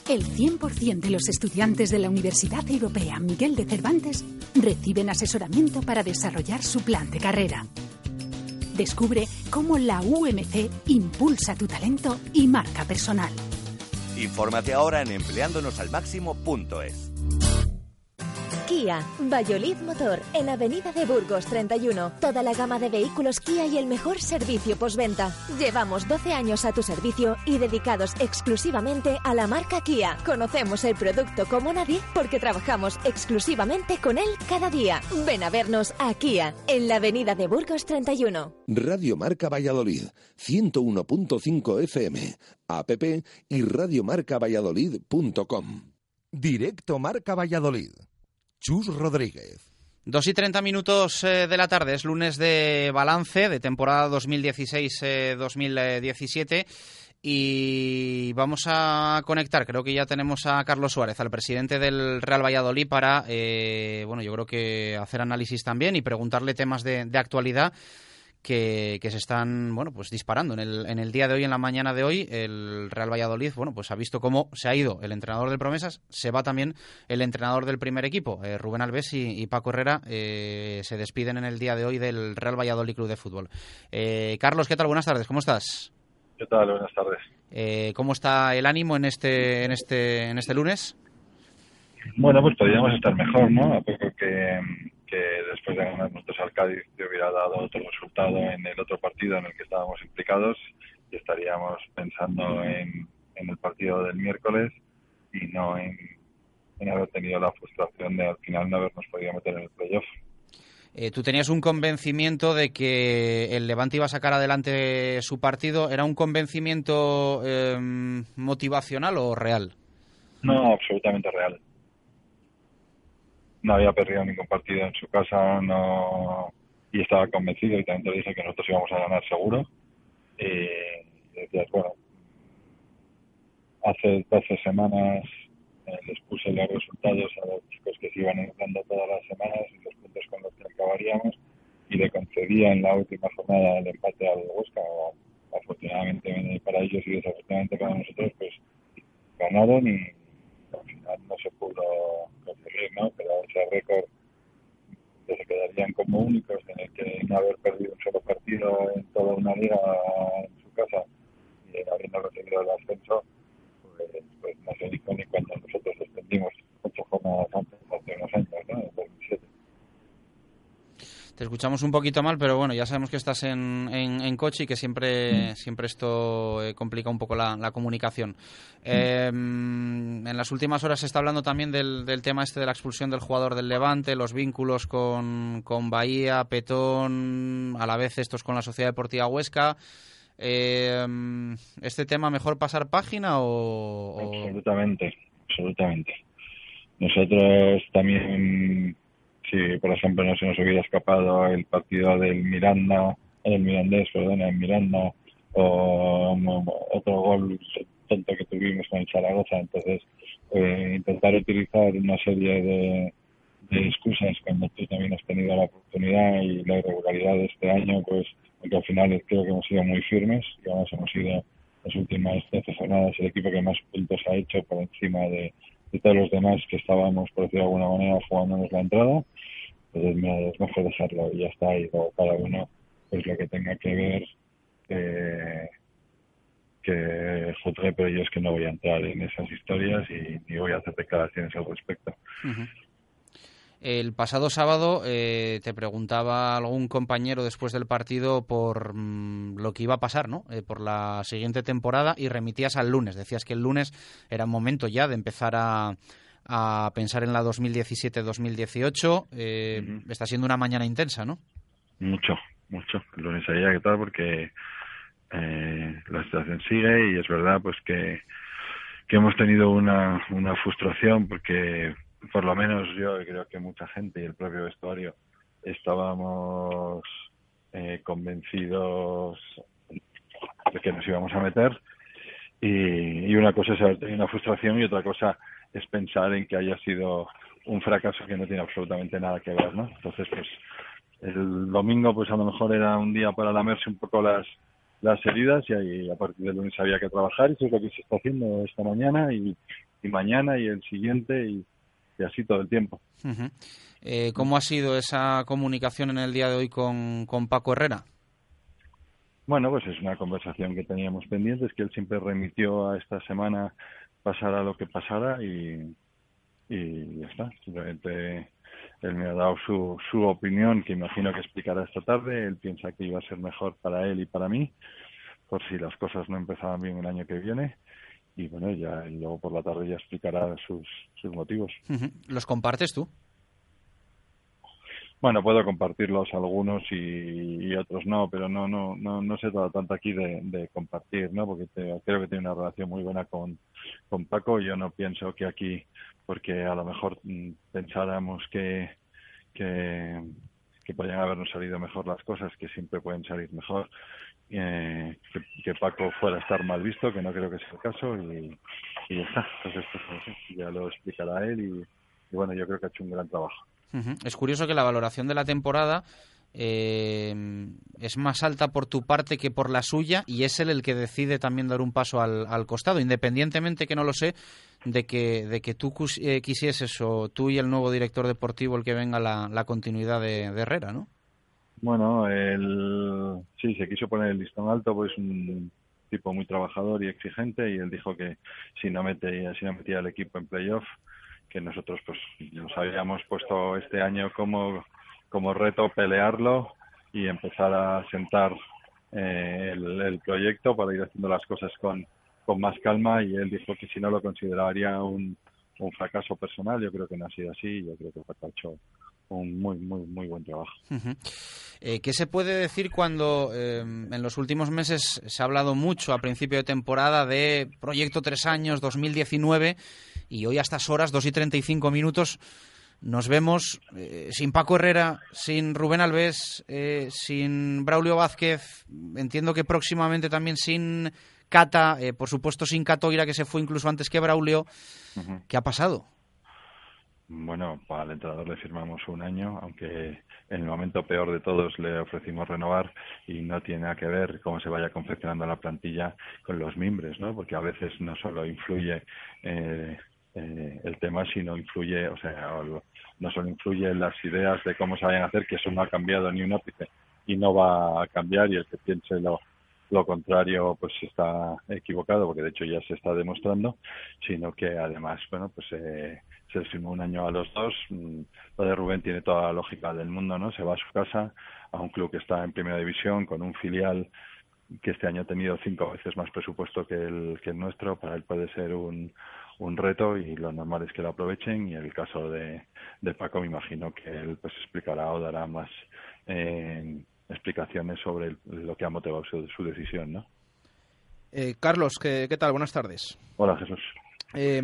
El 100% de los estudiantes de la Universidad Europea Miguel de Cervantes reciben asesoramiento para desarrollar su plan de carrera. Descubre cómo la UMC impulsa tu talento y marca personal. Infórmate ahora en empleándonosalmáximo.es. Kia, Valladolid Motor, en Avenida de Burgos 31. Toda la gama de vehículos Kia y el mejor servicio postventa. Llevamos 12 años a tu servicio y dedicados exclusivamente a la marca Kia. Conocemos el producto como nadie porque trabajamos exclusivamente con él cada día. Ven a vernos a Kia, en la Avenida de Burgos 31. Radio Marca Valladolid, 101.5 FM, app y radiomarcavalladolid.com. Directo Marca Valladolid. Chus Rodríguez. Dos y treinta minutos eh, de la tarde, es lunes de balance de temporada 2016-2017 y vamos a conectar, creo que ya tenemos a Carlos Suárez, al presidente del Real Valladolid, para, eh, bueno, yo creo que hacer análisis también y preguntarle temas de actualidad que, se están bueno pues disparando. En el, en el día de hoy en la mañana de hoy el Real Valladolid bueno pues ha visto cómo se ha ido el entrenador del Promesas se va también el entrenador del primer equipo eh, Rubén Alves y, Paco Herrera eh, se despiden en el día de hoy del Real Valladolid Club de Fútbol. Eh, Carlos qué tal buenas tardes cómo estás qué tal buenas tardes. Cómo está el ánimo en este en este en este lunes bueno pues podríamos estar mejor no a poco que que después de ganar nosotros al Cádiz te hubiera dado otro resultado en el otro partido en el que estábamos implicados y estaríamos pensando en, el partido del miércoles y no en, haber tenido la frustración de al final no habernos podido meter en el playoff. Eh, tú tenías un convencimiento de que el Levante iba a sacar adelante su partido. ¿Era un convencimiento em, motivacional o real? No, absolutamente real no había perdido ningún partido en su casa no y estaba convencido y también te dije que nosotros íbamos a ganar seguro. Y decías bueno hace 12 semanas eh, les puse los resultados a los chicos que se iban dando todas las semanas y los puntos con los que acabaríamos y le concedía en la última jornada el empate al Huesca afortunadamente para ellos y desafortunadamente para nosotros pues ganaron y no se pudo conseguir, ¿no? Pero ese récord que se quedarían como únicos, tener que no haber perdido un solo partido en toda una liga en su casa y habiendo recibido el ascenso, pues, pues no se dijo ni cuando nosotros extendimos ocho jornadas antes, hace unos años, ¿no? En 2007. Te escuchamos un poquito mal, pero bueno, ya sabemos que estás en, en, coche y que siempre, mm. siempre esto eh, complica un poco la, comunicación. Em, en las últimas horas se está hablando también del, del, tema este de la expulsión del jugador del Levante, los vínculos con, con Bahía, Petón, a la vez estos con la Sociedad Deportiva Huesca. Em, ¿Este tema mejor pasar página o...? Absolutamente, absolutamente. Nosotros también si por ejemplo no se nos hubiera escapado el partido del Miranda, el Mirandés, perdón, en Miranda, o otro gol tonto que tuvimos con el Zaragoza, entonces eh, intentar utilizar una serie de, de excusas cuando tú también has tenido la oportunidad y la irregularidad de este año, pues porque al final creo que hemos sido muy firmes y además hemos sido las últimas 13 jornadas el equipo que más puntos ha hecho por encima de, de todos los demás que estábamos, por decirlo de alguna manera, jugándonos la entrada. Entonces, mira, es mejor dejarlo y ya está. Y luego cada uno, pues lo que tenga que ver, eh, que joder, pero yo es que no voy a entrar en esas historias y ni voy a hacer declaraciones al respecto. El pasado sábado eh, te preguntaba algún compañero después del partido por mm, lo que iba a pasar, ¿no? Eh, por la siguiente temporada y remitías al lunes. Decías que el lunes era momento ya de empezar a, pensar en la 2017-2018. Eh, Está siendo una mañana intensa, ¿no? Mucho, mucho. Lunes había que tal porque eh, la situación sigue y es verdad pues que que hemos tenido una, una frustración porque por lo menos yo creo que mucha gente y el propio vestuario estábamos eh, convencidos de que nos íbamos a meter y, y una cosa es haber tenido una frustración y otra cosa es pensar en que haya sido un fracaso que no tiene absolutamente nada que ver, ¿no? Entonces, pues el domingo, pues a lo mejor era un día para lamerse un poco las las heridas y ahí a partir del lunes había que trabajar y eso es lo que se está haciendo esta mañana y, y mañana y el siguiente y, y así todo el tiempo. Eh, ¿Cómo ha sido esa comunicación en el día de hoy con, con Paco Herrera? Bueno, pues es una conversación que teníamos pendientes, que él siempre remitió a esta semana pasara lo que pasara y, y ya está. Simplemente él me ha dado su, su opinión, que imagino que explicará esta tarde. Él piensa que iba a ser mejor para él y para mí, por si las cosas no empezaban bien el año que viene. Y bueno, ya y luego por la tarde ya explicará sus, sus motivos. ¿Los compartes tú? Bueno, puedo compartirlos algunos y, otros no, pero no no no no se trata tanto aquí de, compartir, ¿no? Porque te- creo que tiene una relación muy buena con, con Paco. Yo no pienso que aquí, porque a lo mejor mm, pensáramos que, que, que podrían habernos salido mejor las cosas, que siempre pueden salir mejor, eh, que, Paco fuera a estar mal visto, que no creo que sea el caso, y, ya está. Entonces, pues, ya lo explicará él y bueno, yo creo que ha hecho un gran trabajo. Es curioso que la valoración de la temporada eh, es más alta por tu parte que por la suya y es él el que decide también dar un paso al, al costado, independientemente que no lo sé de que, de que tú eh, quisieses o tú y el nuevo director deportivo el que venga la, la continuidad de, de Herrera, ¿no? Bueno, él sí se quiso poner el listón alto, pues un tipo muy trabajador y exigente y él dijo que si no metía, si no metía el equipo en playoff, que nosotros pues nos habíamos puesto este año como, como reto pelearlo y empezar a sentar eh, el, proyecto para ir haciendo las cosas con, con más calma. Y él dijo que si no lo consideraría un, un fracaso personal, yo creo que no ha sido así, yo creo que hecho un muy, muy, muy buen trabajo. Eh, ¿Qué se puede decir cuando eh, en los últimos meses se ha hablado mucho a principio de temporada de proyecto tres años, 2019, y hoy a estas horas, 2 y 35 minutos, nos vemos eh, sin Paco Herrera, sin Rubén Alves, sin Braulio Vázquez, entiendo que próximamente también sin Cata, por supuesto sin Catoira, que se fue incluso antes que Braulio. Ujú. ¿Qué ha pasado? Bueno, el entrenador le firmamos un año, aunque en el momento peor de todos le ofrecimos renovar y no tiene nada que ver cómo se vaya confeccionando la plantilla con los mimbres, ¿no? Porque a veces no solo influye eh, eh, el tema, sino influye, o sea, no solo influye las ideas de cómo se vayan a hacer, que eso no ha cambiado ni un ápice y no va a cambiar y el que piense lo, lo contrario pues está equivocado porque de hecho ya se está demostrando sino que además bueno pues eh, se les firmó un año a los dos Mm, lo de Rubén tiene toda la lógica del mundo no se va a su casa a un club que está en primera división con un filial que este año ha tenido cinco veces más presupuesto que el que el nuestro para él puede ser un un reto y lo normal es que lo aprovechen y el caso de, de Paco me imagino que él pues explicará o dará más eh, explicaciones sobre el- lo que ha motivado su, su decisión, ¿no? Eh, Carlos, ¿qué, qué tal? Buenas tardes. Hola Jesús. Eh,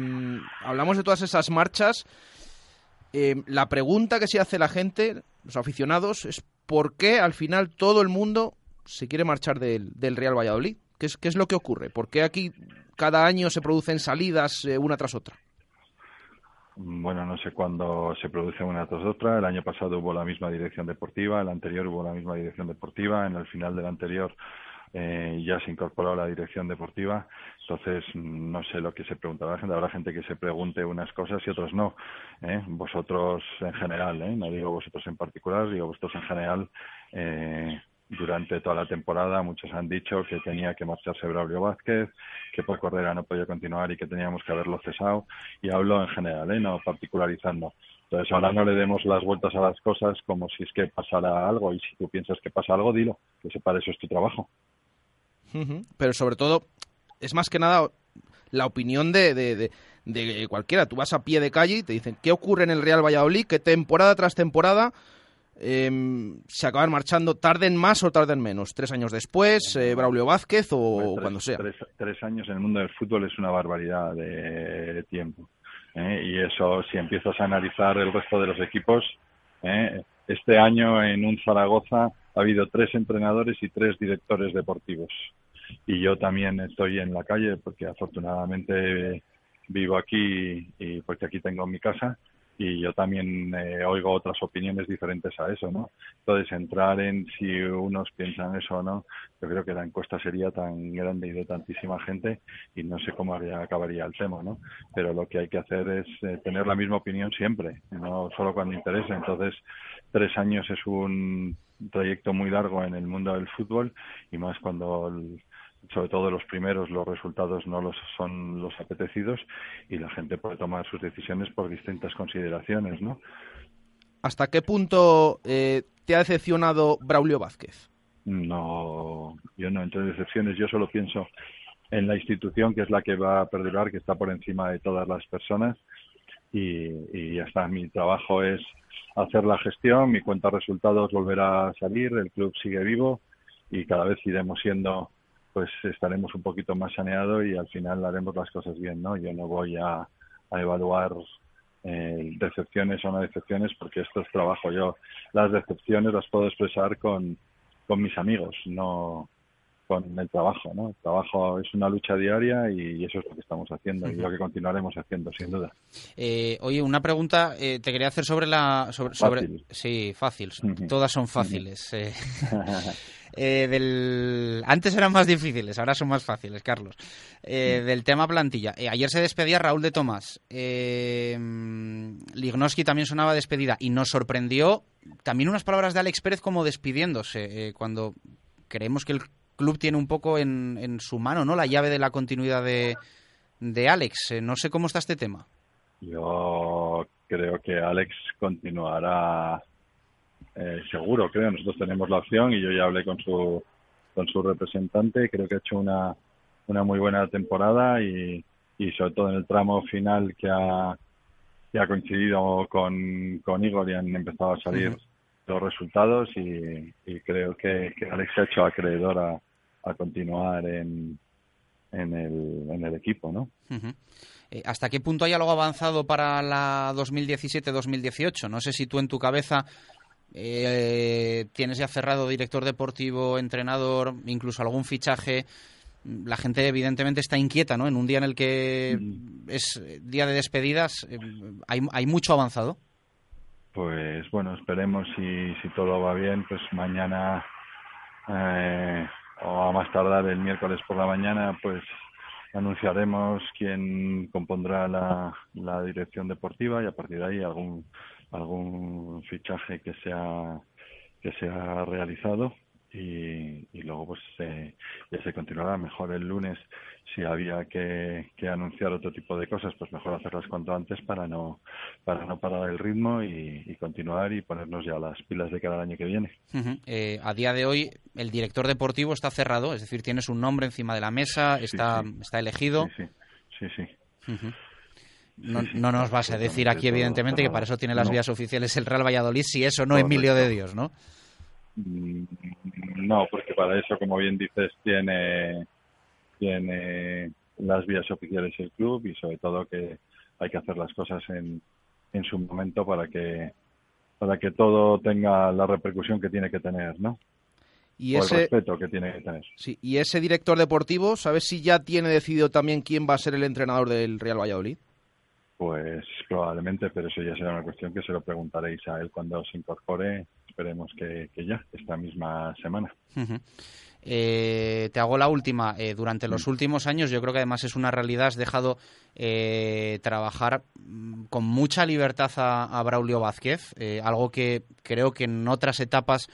hablamos de todas esas marchas. Eh, la pregunta que se hace la gente, los aficionados, es ¿por qué al final todo el mundo se quiere marchar del, Real Valladolid? ¿Qué es, ¿Qué es lo que ocurre? ¿Por qué aquí cada año se producen salidas eh, una tras otra? Bueno, no sé cuándo se produce una tras otra. El año pasado hubo la misma dirección deportiva, el anterior hubo la misma dirección deportiva, en el final del anterior eh, ya se incorporó la dirección deportiva. Entonces, no sé lo que se preguntará la gente. Habrá gente que se pregunte unas cosas y otras no. ¿eh? Vosotros en general, ¿eh? no digo vosotros en particular, digo vosotros en general. Eh, durante toda la temporada muchos han dicho que tenía que marcharse Braulio Vázquez, que por Cordera no podía continuar y que teníamos que haberlo cesado. Y hablo en general, ¿eh? no particularizando. Entonces ahora no le demos las vueltas a las cosas como si es que pasara algo y si tú piensas que pasa algo, dilo, que eso para eso es tu trabajo. Pero sobre todo, es más que nada la opinión de, de, de- de cualquiera. Tú vas a pie de calle y te dicen, ¿qué ocurre en el Real Valladolid? Que temporada tras temporada em, se acaban marchando, tarden más o tarden menos, tres años después, eh, Braulio Vázquez o Pues tres- cuando sea. Tres, tres años en el mundo del fútbol es una barbaridad de tiempo. ¿eh? Y eso, si empiezas a analizar el resto de los equipos, ¿eh? este año en un Zaragoza ha habido tres entrenadores y tres directores deportivos. Y yo también estoy en la calle porque afortunadamente vivo aquí y porque aquí tengo mi casa y yo también eh, oigo otras opiniones diferentes a eso, ¿no? Entonces, entrar en si unos piensan eso o no, yo creo que la encuesta sería tan grande y de tantísima gente y no sé cómo acabaría el tema, ¿no? Pero lo que hay que hacer es eh, tener la misma opinión siempre, no solo cuando interesa. Entonces, tres años es un trayecto muy largo en el mundo del fútbol y más cuando el- sobre todo los primeros los resultados no los son los apetecidos y la gente puede tomar sus decisiones por distintas consideraciones, ¿no? ¿Hasta qué punto eh, te ha decepcionado Braulio Vázquez? No, yo no entro en decepciones, yo solo pienso en la institución que es la que va a perdurar, que está por encima de todas las personas y, y ya está. Mi trabajo es hacer la gestión, mi cuenta de resultados volverá a salir, el club sigue vivo y cada vez iremos siendo, pues estaremos un poquito más saneados y al final haremos las cosas bien, ¿no? Yo no voy a, a evaluar eh, decepciones o no decepciones porque esto es trabajo. Yo las decepciones las puedo expresar con, con mis amigos, no con el trabajo, ¿no? El trabajo es una lucha diaria y eso es lo que estamos haciendo y lo que continuaremos haciendo, sin duda. Eh, oye, una pregunta eh, te quería hacer sobre la... Sobre, sobre- Fácil. Sí, fácil. Todas son fáciles. eh. [laughs] [laughs] Eh, del... Antes eran más difíciles, ahora son más fáciles, Carlos. Eh, Del tema plantilla. Ayer se despedía Raúl de Tomás. Eh, mm, Lignoski también sonaba despedida y nos sorprendió también unas palabras de Alex Pérez como despidiéndose, cuando creemos que el club tiene un poco en, en su mano no la llave de la continuidad de, de Alex. Eh, no sé cómo está este tema. Yo creo que Alex continuará eh, seguro, creo. Nosotros tenemos la opción y yo ya hablé con su con su representante. Creo que ha hecho una, una muy buena temporada y, y sobre todo en el tramo final que ha, que ha coincidido con, con Igor y han empezado a salir los resultados y, y creo que, que Alex se ha hecho acreedor a, a continuar en, en, el, en el equipo, ¿no? Eh, ¿Hasta qué punto hay algo avanzado para la 2017-2018? No sé si tú en tu cabeza eh, tienes ya cerrado director deportivo, entrenador, incluso algún fichaje. La gente evidentemente está inquieta, ¿no? En un día en el que es día de despedidas, eh, ¿hay, hay mucho avanzado? Pues bueno, esperemos si, si todo va bien, pues mañana eh, o a más tardar el miércoles por la mañana, pues anunciaremos quién compondrá la, la dirección deportiva y a partir de ahí algún algún fichaje que sea que sea realizado y, y luego pues eh, ya se continuará mejor el lunes si había que, que anunciar otro tipo de cosas pues mejor hacerlas cuanto antes para no para no parar el ritmo y, y continuar y ponernos ya las pilas de cara al año que viene. Eh, a día de hoy el director deportivo está cerrado, es decir, tienes un nombre encima de la mesa, está, está elegido. sí sí sí. No, Sí, sí, no nos vas a decir aquí, evidentemente, que para eso tiene las No. vías oficiales el Real Valladolid, si eso no Correcto. Emilio de Dios, ¿no? Mm, No, porque para eso, como bien dices, tiene, tiene las vías oficiales el club y sobre todo que hay que hacer las cosas en, en su momento para que para que todo tenga la repercusión que tiene que tener, ¿no? Y o ese, el respeto que tiene que tener. sí, y ese director deportivo, ¿sabes si ya tiene decidido también quién va a ser el entrenador del Real Valladolid? Pues probablemente, pero eso ya será una cuestión que se lo preguntaréis a él cuando se incorpore. Esperemos que, que ya, esta misma semana. Eh, te hago la última. Eh, durante los últimos años, yo creo que además es una realidad, has dejado eh, trabajar mm, con mucha libertad a, a Braulio Vázquez, algo que creo que en otras etapas,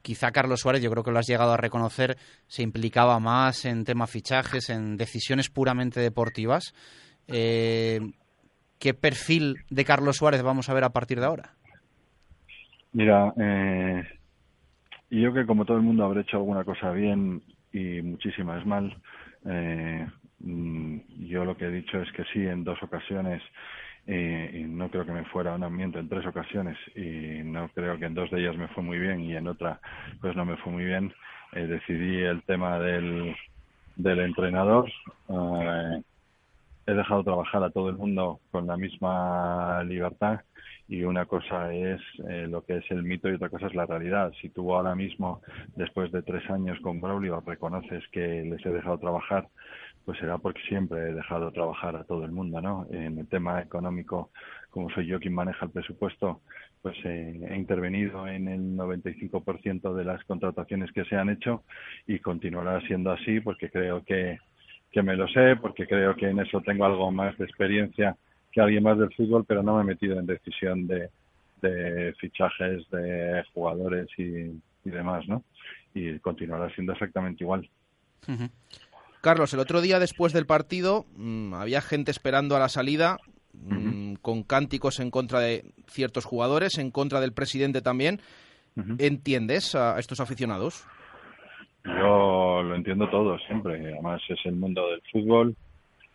quizá Carlos Suárez, yo creo que lo has llegado a reconocer, se implicaba más en temas fichajes, en decisiones puramente deportivas. Eh, ¿Qué perfil de Carlos Suárez vamos a ver a partir de ahora? Mira, eh, yo que como todo el mundo habré hecho alguna cosa bien y muchísimas mal, eh, mm, yo lo que he dicho es que sí en dos ocasiones y, no creo que me fuera un ambiente en tres ocasiones y no creo que en dos de ellas me fue muy bien y en otra pues no me fue muy bien. Eh, decidí el tema del, del entrenador. Eh, he dejado trabajar a todo el mundo con la misma libertad y una cosa es eh, lo que es el mito y otra cosa es la realidad. Si tú ahora mismo, después de tres años con Braulio, reconoces que les he dejado trabajar, pues será porque siempre he dejado trabajar a todo el mundo, ¿no? En el tema económico, como soy yo quien maneja el presupuesto, pues eh, he intervenido en el 95% de las contrataciones que se han hecho y continuará siendo así porque creo que, que me lo sé, porque creo que en eso tengo algo más de experiencia que alguien más del fútbol, pero no me he metido en decisión de, de fichajes de jugadores y, demás, ¿no? Y continuará siendo exactamente igual. Carlos, el otro día después del partido mm, había gente esperando a la salida mm, con cánticos en contra de ciertos jugadores, en contra del presidente también. ¿Entiendes a estos aficionados? Yo lo entiendo todo siempre. Además es el mundo del fútbol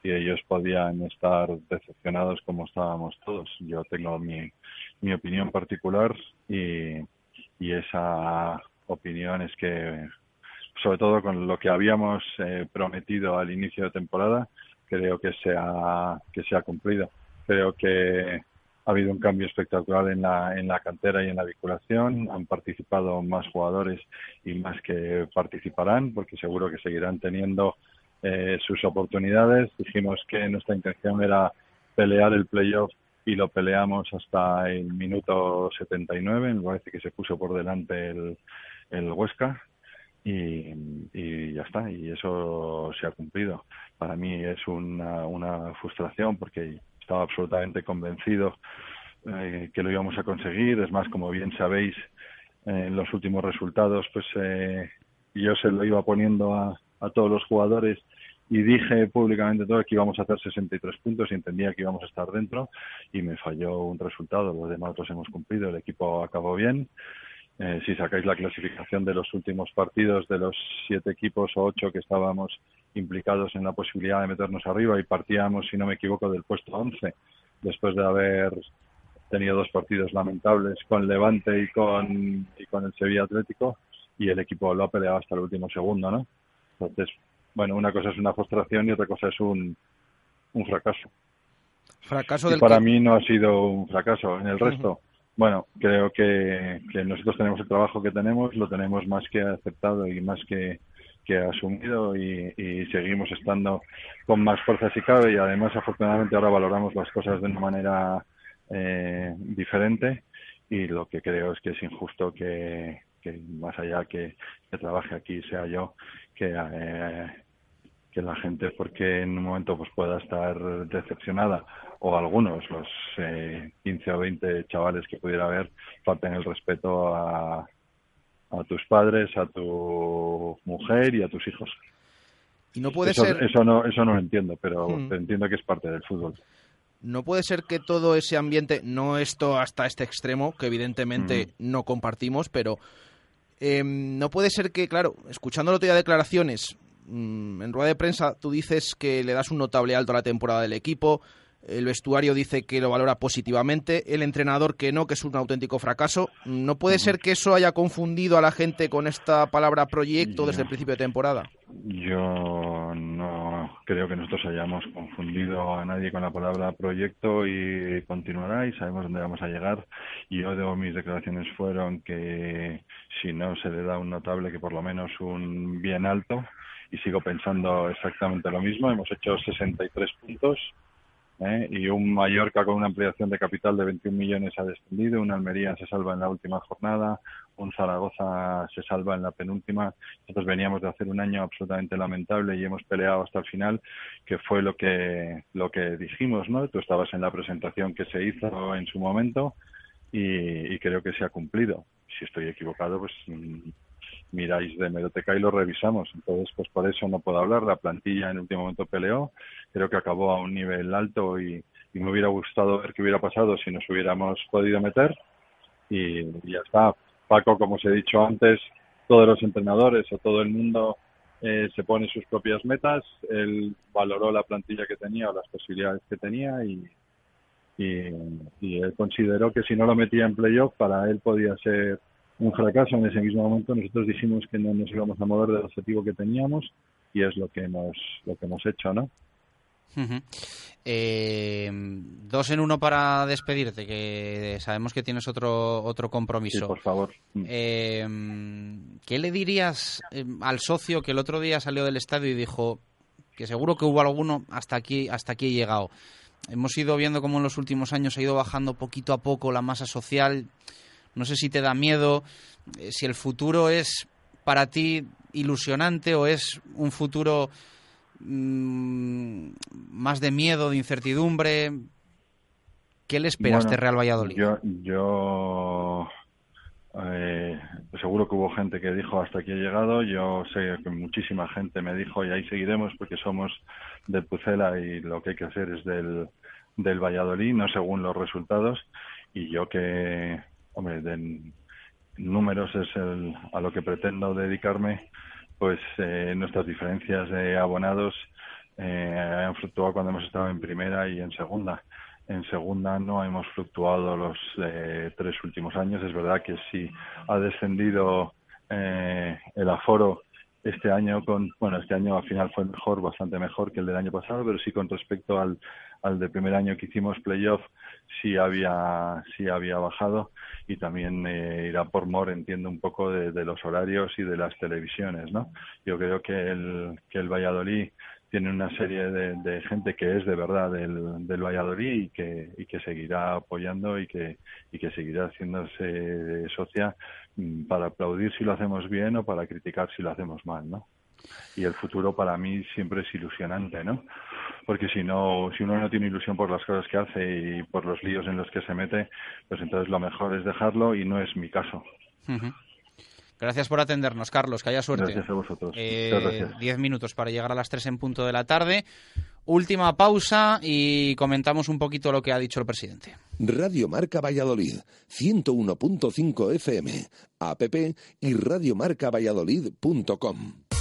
y ellos podían estar decepcionados como estábamos todos. Yo tengo mi, mi opinión particular y, y esa opinión es que, sobre todo con lo que habíamos eh, prometido al inicio de temporada, creo que se ha, que se ha cumplido. Creo que ha habido un cambio espectacular en la, en la cantera y en la vinculación. Han participado más jugadores y más que participarán, porque seguro que seguirán teniendo eh, sus oportunidades. Dijimos que nuestra intención era pelear el playoff y lo peleamos hasta el minuto 79. Me parece que se puso por delante el, el Huesca y, ya está. Y eso se ha cumplido. Para mí es una, una frustración porque estaba absolutamente convencido eh, que lo íbamos a conseguir. Es más, como bien sabéis, en los últimos resultados, pues eh, yo se lo iba poniendo a, a todos los jugadores y dije públicamente todo que íbamos a hacer 63 puntos y entendía que íbamos a estar dentro y me falló un resultado. Los demás los hemos cumplido, el equipo acabó bien. Eh, si sacáis la clasificación de los últimos partidos de los siete equipos o ocho que estábamos implicados en la posibilidad de meternos arriba y partíamos, si no me equivoco, del puesto 11 después de haber tenido dos partidos lamentables con Levante y con, y con el Sevilla Atlético y el equipo lo ha peleado hasta el último segundo, ¿no? Entonces, bueno, una cosa es una frustración y otra cosa es un, un fracaso. Fracaso y para mí no ha sido un fracaso. En el resto, bueno, creo que, que, nosotros tenemos el trabajo que tenemos, lo tenemos más que aceptado y más que, que asumido y, y, seguimos estando con más fuerza si cabe y además afortunadamente ahora valoramos las cosas de una manera eh, diferente y lo que creo es que es injusto que, que más allá que, que trabaje aquí sea yo que, eh, que la gente porque en un momento pues pueda estar decepcionada o algunos los eh, 15 o 20 chavales que pudiera haber falten el respeto a, a tus padres a tu mujer y a tus hijos. Y no puede eso, ser eso no eso no lo entiendo pero Hmm. entiendo que es parte del fútbol. No puede ser que todo ese ambiente, no esto hasta este extremo, que evidentemente no compartimos, pero eh, no puede ser que, claro, escuchando la otro día declaraciones, mmm, en rueda de prensa tú dices que le das un notable alto a la temporada del equipo, el vestuario dice que lo valora positivamente, el entrenador que no, que es un auténtico fracaso. ¿No puede ser que eso haya confundido a la gente con esta palabra proyecto desde el principio de temporada? Yo no creo que nosotros hayamos confundido a nadie con la palabra proyecto y continuará y sabemos dónde vamos a llegar. Y yo de mis declaraciones fueron que si no se le da un notable, que por lo menos un bien alto. Y sigo pensando exactamente lo mismo. Hemos hecho 63 puntos. ¿Eh? y un Mallorca con una ampliación de capital de 21 millones ha descendido, un Almería se salva en la última jornada, un Zaragoza se salva en la penúltima. Nosotros veníamos de hacer un año absolutamente lamentable y hemos peleado hasta el final, que fue lo que lo que dijimos, ¿no? Tú estabas en la presentación que se hizo en su momento y, y creo que se ha cumplido. Si estoy equivocado, pues miráis de Medoteca y lo revisamos. Entonces, pues por eso no puedo hablar. La plantilla en el último momento peleó, creo que acabó a un nivel alto y, me hubiera gustado ver qué hubiera pasado si nos hubiéramos podido meter. Y, ya está. Paco, como os he dicho antes, todos los entrenadores o todo el mundo eh, se pone sus propias metas. Él valoró la plantilla que tenía o las posibilidades que tenía y, y él consideró que si no lo metía en playoff para él podía ser un fracaso en ese mismo momento nosotros dijimos que no nos íbamos a mover del objetivo que teníamos y es lo que hemos lo que hemos hecho no eh, dos en uno para despedirte, que sabemos que tienes otro otro compromiso. por favor. Eh, ¿Qué le dirías eh, al socio que el otro día salió del estadio y dijo que seguro que hubo alguno hasta aquí hasta aquí he llegado? Hemos ido viendo cómo en los últimos años ha ido bajando poquito a poco la masa social. No sé si te da miedo, si el futuro es para ti ilusionante o es un futuro Mm, más de miedo, de incertidumbre. ¿Qué le espera a este Real Valladolid? Yo, yo eh, seguro que hubo gente que dijo hasta aquí he llegado. Yo sé que muchísima gente me dijo y ahí seguiremos porque somos de Pucela y lo que hay que hacer es del, del Valladolid, no según los resultados. Y yo que, hombre, de números es el, a lo que pretendo dedicarme pues eh, nuestras diferencias de abonados eh, han fluctuado cuando hemos estado en primera y en segunda. En segunda no hemos fluctuado los eh, tres últimos años. Es verdad que sí ha descendido eh, el aforo este año con bueno este año al final fue mejor bastante mejor que el del año pasado pero sí con respecto al al del primer año que hicimos playoff sí había sí había bajado. Y también eh, irá por mor entiendo un poco de, los horarios y de las televisiones no yo creo que el que el Valladolid tiene una serie de, gente que es de verdad del, del Valladolid y que y que seguirá apoyando y que y que seguirá haciéndose socia para aplaudir si lo hacemos bien o para criticar si lo hacemos mal no y el futuro para mí siempre es ilusionante, ¿no? Porque si no, si uno no tiene ilusión por las cosas que hace y por los líos en los que se mete, pues entonces lo mejor es dejarlo y no es mi caso. Gracias por atendernos, Carlos. Que haya suerte. Gracias a vosotros. Eh, diez minutos para llegar a las tres en punto de la tarde. Última pausa y comentamos un poquito lo que ha dicho el presidente. Radio Marca Valladolid, 101.5 FM, app y radiomarcavalladolid.com.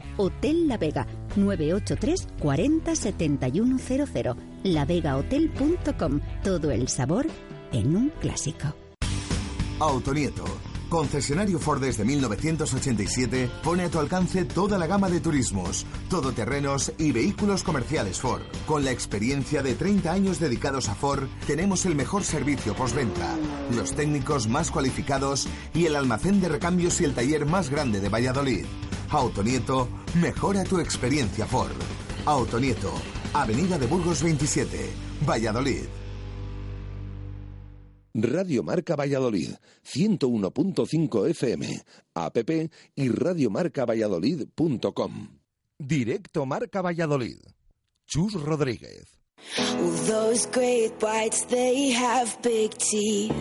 Hotel La Vega, 983 40 7100. lavegahotel.com. Todo el sabor en un clásico. Autonieto. Concesionario Ford desde 1987 pone a tu alcance toda la gama de turismos, todoterrenos y vehículos comerciales Ford. Con la experiencia de 30 años dedicados a Ford, tenemos el mejor servicio postventa, los técnicos más cualificados y el almacén de recambios y el taller más grande de Valladolid. Autonieto, mejora tu experiencia Ford. Autonieto, Avenida de Burgos 27, Valladolid. Radio Marca Valladolid, 101.5 FM, app y radiomarcavalladolid.com. Directo Marca Valladolid. Chus Rodríguez. Those great whites, they have big teeth.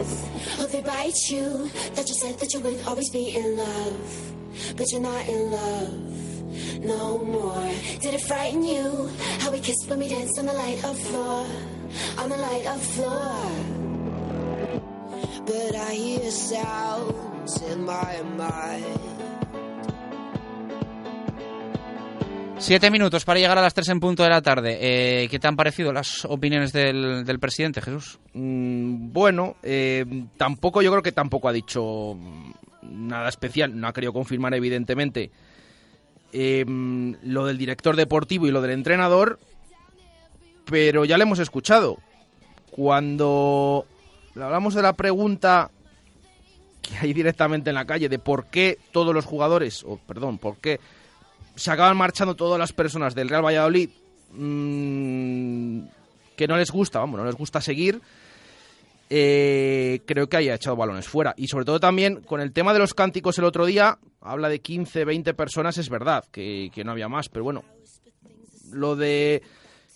Oh, they bite you. That you said that you would always be in love. But you're not in love no more. Did it frighten you? How we kissed when we danced on the light of floor. On the light of floor. But I hear sounds in my mind. Siete minutos para llegar a las tres en punto de la tarde. Eh, ¿Qué te han parecido las opiniones del, del presidente, Jesús? Mm, bueno, eh, tampoco, yo creo que tampoco ha dicho nada especial, no ha querido confirmar evidentemente eh, lo del director deportivo y lo del entrenador, pero ya le hemos escuchado. Cuando hablamos de la pregunta que hay directamente en la calle de por qué todos los jugadores, o perdón, por qué se acaban marchando todas las personas del Real Valladolid mmm, que no les gusta, vamos, no les gusta seguir, eh, creo que haya echado balones fuera. Y sobre todo también con el tema de los cánticos el otro día, habla de 15, 20 personas, es verdad que, no había más, pero bueno, lo de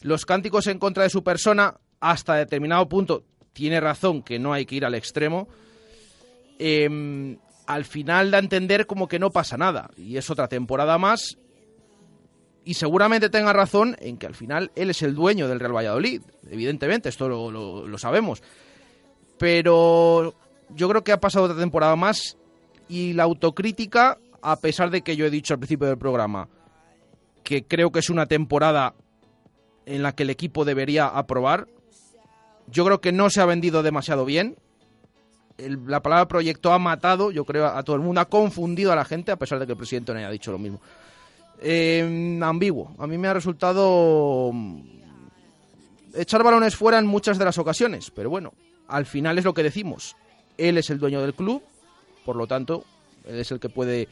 los cánticos en contra de su persona, hasta determinado punto, tiene razón que no hay que ir al extremo. Eh, al final da a entender como que no pasa nada. Y es otra temporada más y seguramente tenga razón en que al final él es el dueño del Real Valladolid, evidentemente, esto lo, lo, sabemos. Pero yo creo que ha pasado otra temporada más y la autocrítica, a pesar de que yo he dicho al principio del programa que creo que es una temporada en la que el equipo debería aprobar, yo creo que no se ha vendido demasiado bien. La palabra proyecto ha matado, yo creo, a todo el mundo, ha confundido a la gente, a pesar de que el presidente no haya dicho lo mismo eh, ambiguo. A mí me ha resultado mm, echar balones fuera en muchas de las ocasiones, pero bueno, al final es lo que decimos. Él es el dueño del club, por lo tanto, él es el que puede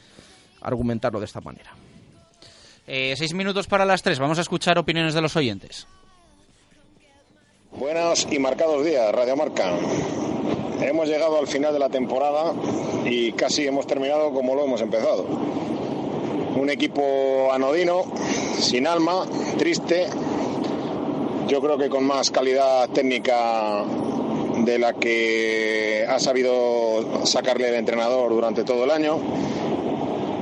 argumentarlo de esta manera. Eh, seis minutos para las tres. Vamos a escuchar opiniones de los oyentes. Buenos y marcados días, Radio Marca. Hemos llegado al final de la temporada y casi hemos terminado como lo hemos empezado un equipo anodino, sin alma, triste. Yo creo que con más calidad técnica de la que ha sabido sacarle el entrenador durante todo el año.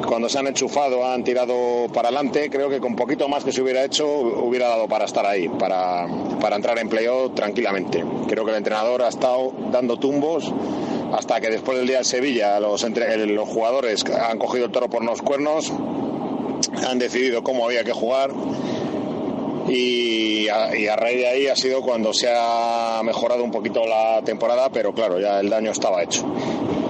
Cuando se han enchufado han tirado para adelante. Creo que con poquito más que se hubiera hecho hubiera dado para estar ahí, para, para entrar en playoff tranquilamente. Creo que el entrenador ha estado dando tumbos hasta que después del día de Sevilla los, entre, los jugadores han cogido el toro por los cuernos, han decidido cómo había que jugar y a, raíz de ahí ha sido cuando se ha mejorado un poquito la temporada, pero claro, ya el daño estaba hecho.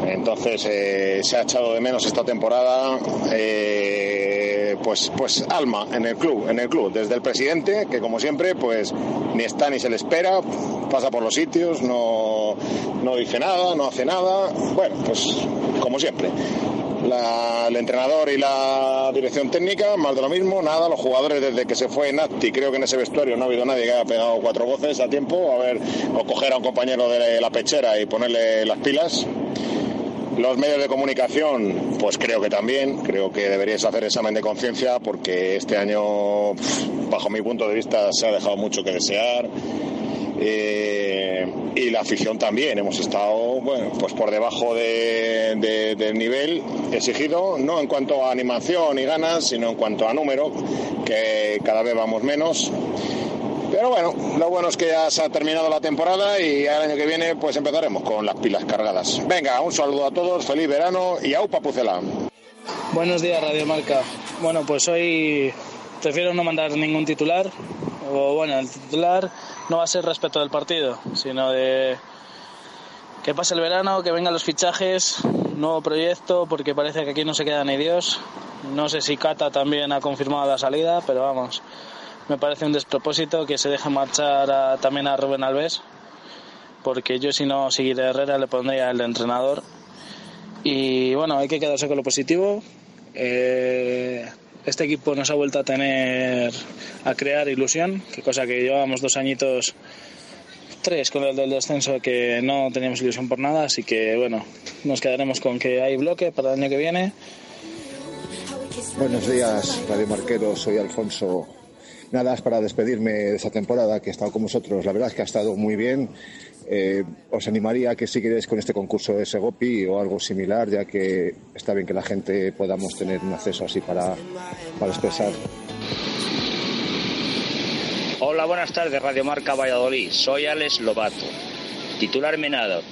Entonces eh, se ha echado de menos esta temporada eh, pues, pues alma en el club, en el club, desde el presidente, que como siempre, pues ni está ni se le espera, pasa por los sitios, no, no dice nada, no hace nada, bueno, pues como siempre. El entrenador y la dirección técnica, más de lo mismo, nada, los jugadores desde que se fue Nati, creo que en ese vestuario no ha habido nadie que haya pegado cuatro voces a tiempo, a ver, o coger a un compañero de la pechera y ponerle las pilas. Los medios de comunicación, pues creo que también, creo que deberíais hacer examen de conciencia porque este año, bajo mi punto de vista, se ha dejado mucho que desear. Eh, y la afición también. Hemos estado bueno, pues por debajo de, de, del nivel exigido, no en cuanto a animación y ganas, sino en cuanto a número, que cada vez vamos menos. Pero bueno, lo bueno es que ya se ha terminado la temporada y el año que viene pues empezaremos con las pilas cargadas. Venga, un saludo a todos, feliz verano y aupa Pucela. Buenos días, Radio Marca. Bueno, pues hoy prefiero no mandar ningún titular, o bueno, el titular no va a ser respecto del partido, sino de que pase el verano, que vengan los fichajes, nuevo proyecto, porque parece que aquí no se queda ni Dios. No sé si Cata también ha confirmado la salida, pero vamos, me parece un despropósito que se deje marchar a, también a Rubén Alves, porque yo si no seguiré Herrera le pondría el entrenador. Y bueno, hay que quedarse con lo positivo. Eh, este equipo nos ha vuelto a tener, a crear ilusión, que cosa que llevábamos dos añitos, tres con el del descenso, que no teníamos ilusión por nada, así que bueno, nos quedaremos con que hay bloque para el año que viene. Buenos días, Radio Marquero, soy Alfonso. Nada, es para despedirme de esta temporada que he estado con vosotros. La verdad es que ha estado muy bien. Eh, os animaría a que siguierais con este concurso de Segopi o algo similar, ya que está bien que la gente podamos tener un acceso así para, para expresar. Hola, buenas tardes, Radio Marca Valladolid. Soy Alex Lobato. Titular Menado.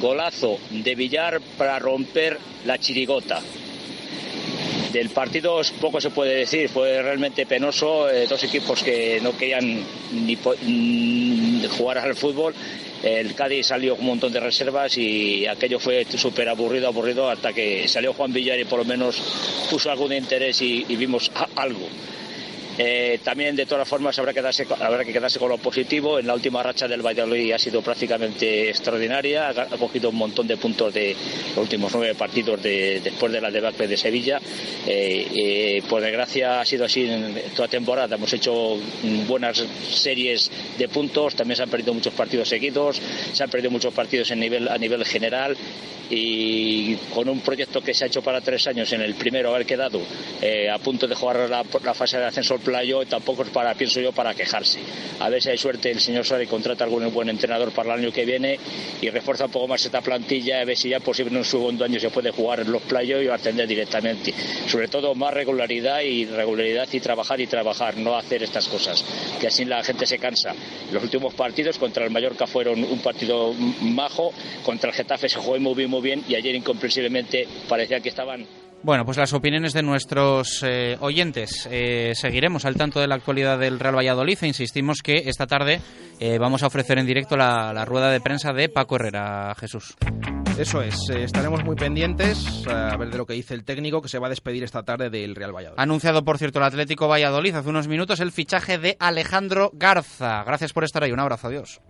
Golazo de Villar para romper la chirigota. del partido poco se puede decir, fue realmente penoso, eh, dos equipos que no querían ni po- mm, jugar al fútbol. El Cádiz salió con un montón de reservas y aquello fue súper aburrido, aburrido, hasta que salió Juan Villar y por lo menos puso algo de interés y, vimos algo. Eh, también, de todas formas, habrá que, habrá que quedarse con lo positivo. En la última racha del Valladolid ha sido prácticamente extraordinaria. Ha, cogido un montón de puntos de los últimos nueve partidos de- después de la debacle de Sevilla. Eh, eh, por desgracia, ha sido así en toda temporada. Hemos hecho buenas series de puntos. También se han perdido muchos partidos seguidos. Se han perdido muchos partidos en nivel, a nivel general. Y con un proyecto que se ha hecho para tres años, en el primero haber quedado eh, a punto de jugar la, la fase de ascenso playo, tampoco es para, pienso yo, para quejarse. A ver si hay suerte el señor Suárez contrata algún buen entrenador para el año que viene y refuerza un poco más esta plantilla, a ver si ya posible en un segundo año se puede jugar en los playos y ascender directamente. Sobre todo más regularidad y regularidad y trabajar y trabajar, no hacer estas cosas, que así la gente se cansa. Los últimos partidos contra el Mallorca fueron un partido majo, contra el Getafe se jugó muy bien, muy bien y ayer incomprensiblemente parecía que estaban Bueno, pues las opiniones de nuestros eh, oyentes. Eh, seguiremos al tanto de la actualidad del Real Valladolid e insistimos que esta tarde eh, vamos a ofrecer en directo la, la rueda de prensa de Paco Herrera, Jesús. Eso es, estaremos muy pendientes a ver de lo que dice el técnico que se va a despedir esta tarde del Real Valladolid. Anunciado, por cierto, el Atlético Valladolid hace unos minutos el fichaje de Alejandro Garza. Gracias por estar ahí. Un abrazo. Adiós.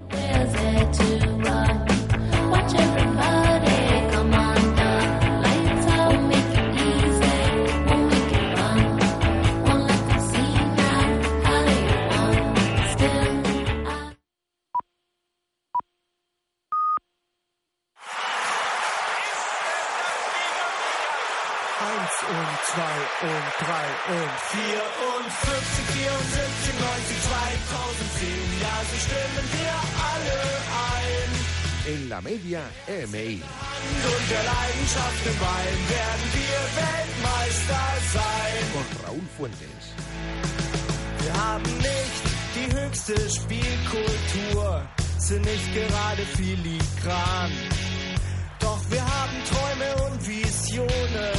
2 und 3 und 54, 74, 90, 2010. Ja, so stimmen wir alle ein. In la media MA. Und der Leidenschaft im Wein werden wir Weltmeister sein. Von Raúl Fuentes. Wir haben nicht die höchste Spielkultur, sind nicht gerade filigran. Doch wir haben Träume und Visionen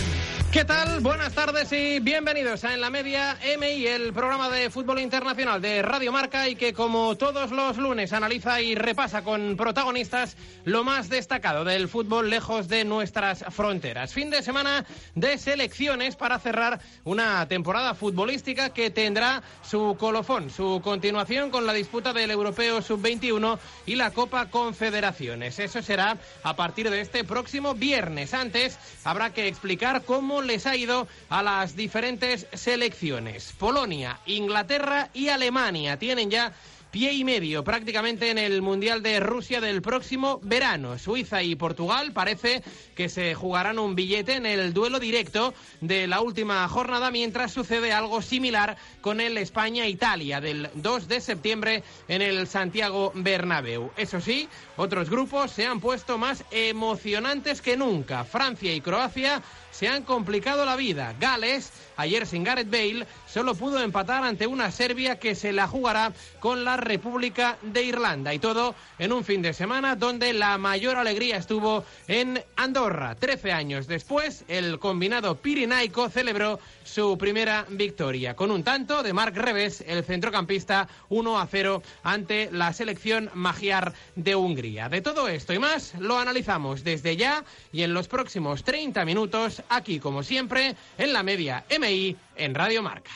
¿Qué tal? Buenas tardes y bienvenidos a En la Media MI, el programa de fútbol internacional de Radio Marca y que como todos los lunes analiza y repasa con protagonistas lo más destacado del fútbol lejos de nuestras fronteras. Fin de semana de selecciones para cerrar una temporada futbolística que tendrá su colofón, su continuación con la disputa del Europeo Sub-21 y la Copa Confederaciones. Eso será a partir de este próximo viernes. Antes habrá que explicar cómo les ha ido a las diferentes selecciones. Polonia, Inglaterra y Alemania tienen ya pie y medio prácticamente en el Mundial de Rusia del próximo verano. Suiza y Portugal parece que se jugarán un billete en el duelo directo de la última jornada, mientras sucede algo similar con el España-Italia del 2 de septiembre en el Santiago Bernabéu. Eso sí, otros grupos se han puesto más emocionantes que nunca. Francia y Croacia se han complicado la vida. Gales, ayer sin Gareth Bale, solo pudo empatar ante una Serbia que se la jugará con la República de Irlanda. Y todo en un fin de semana donde la mayor alegría estuvo en Andorra. Trece años después, el combinado pirinaico celebró su primera victoria. Con un tanto de Marc Reves, el centrocampista 1 a 0 ante la selección magiar de Hungría. De todo esto y más lo analizamos desde ya y en los próximos 30 minutos aquí, como siempre, en la media MI en Radio Marca.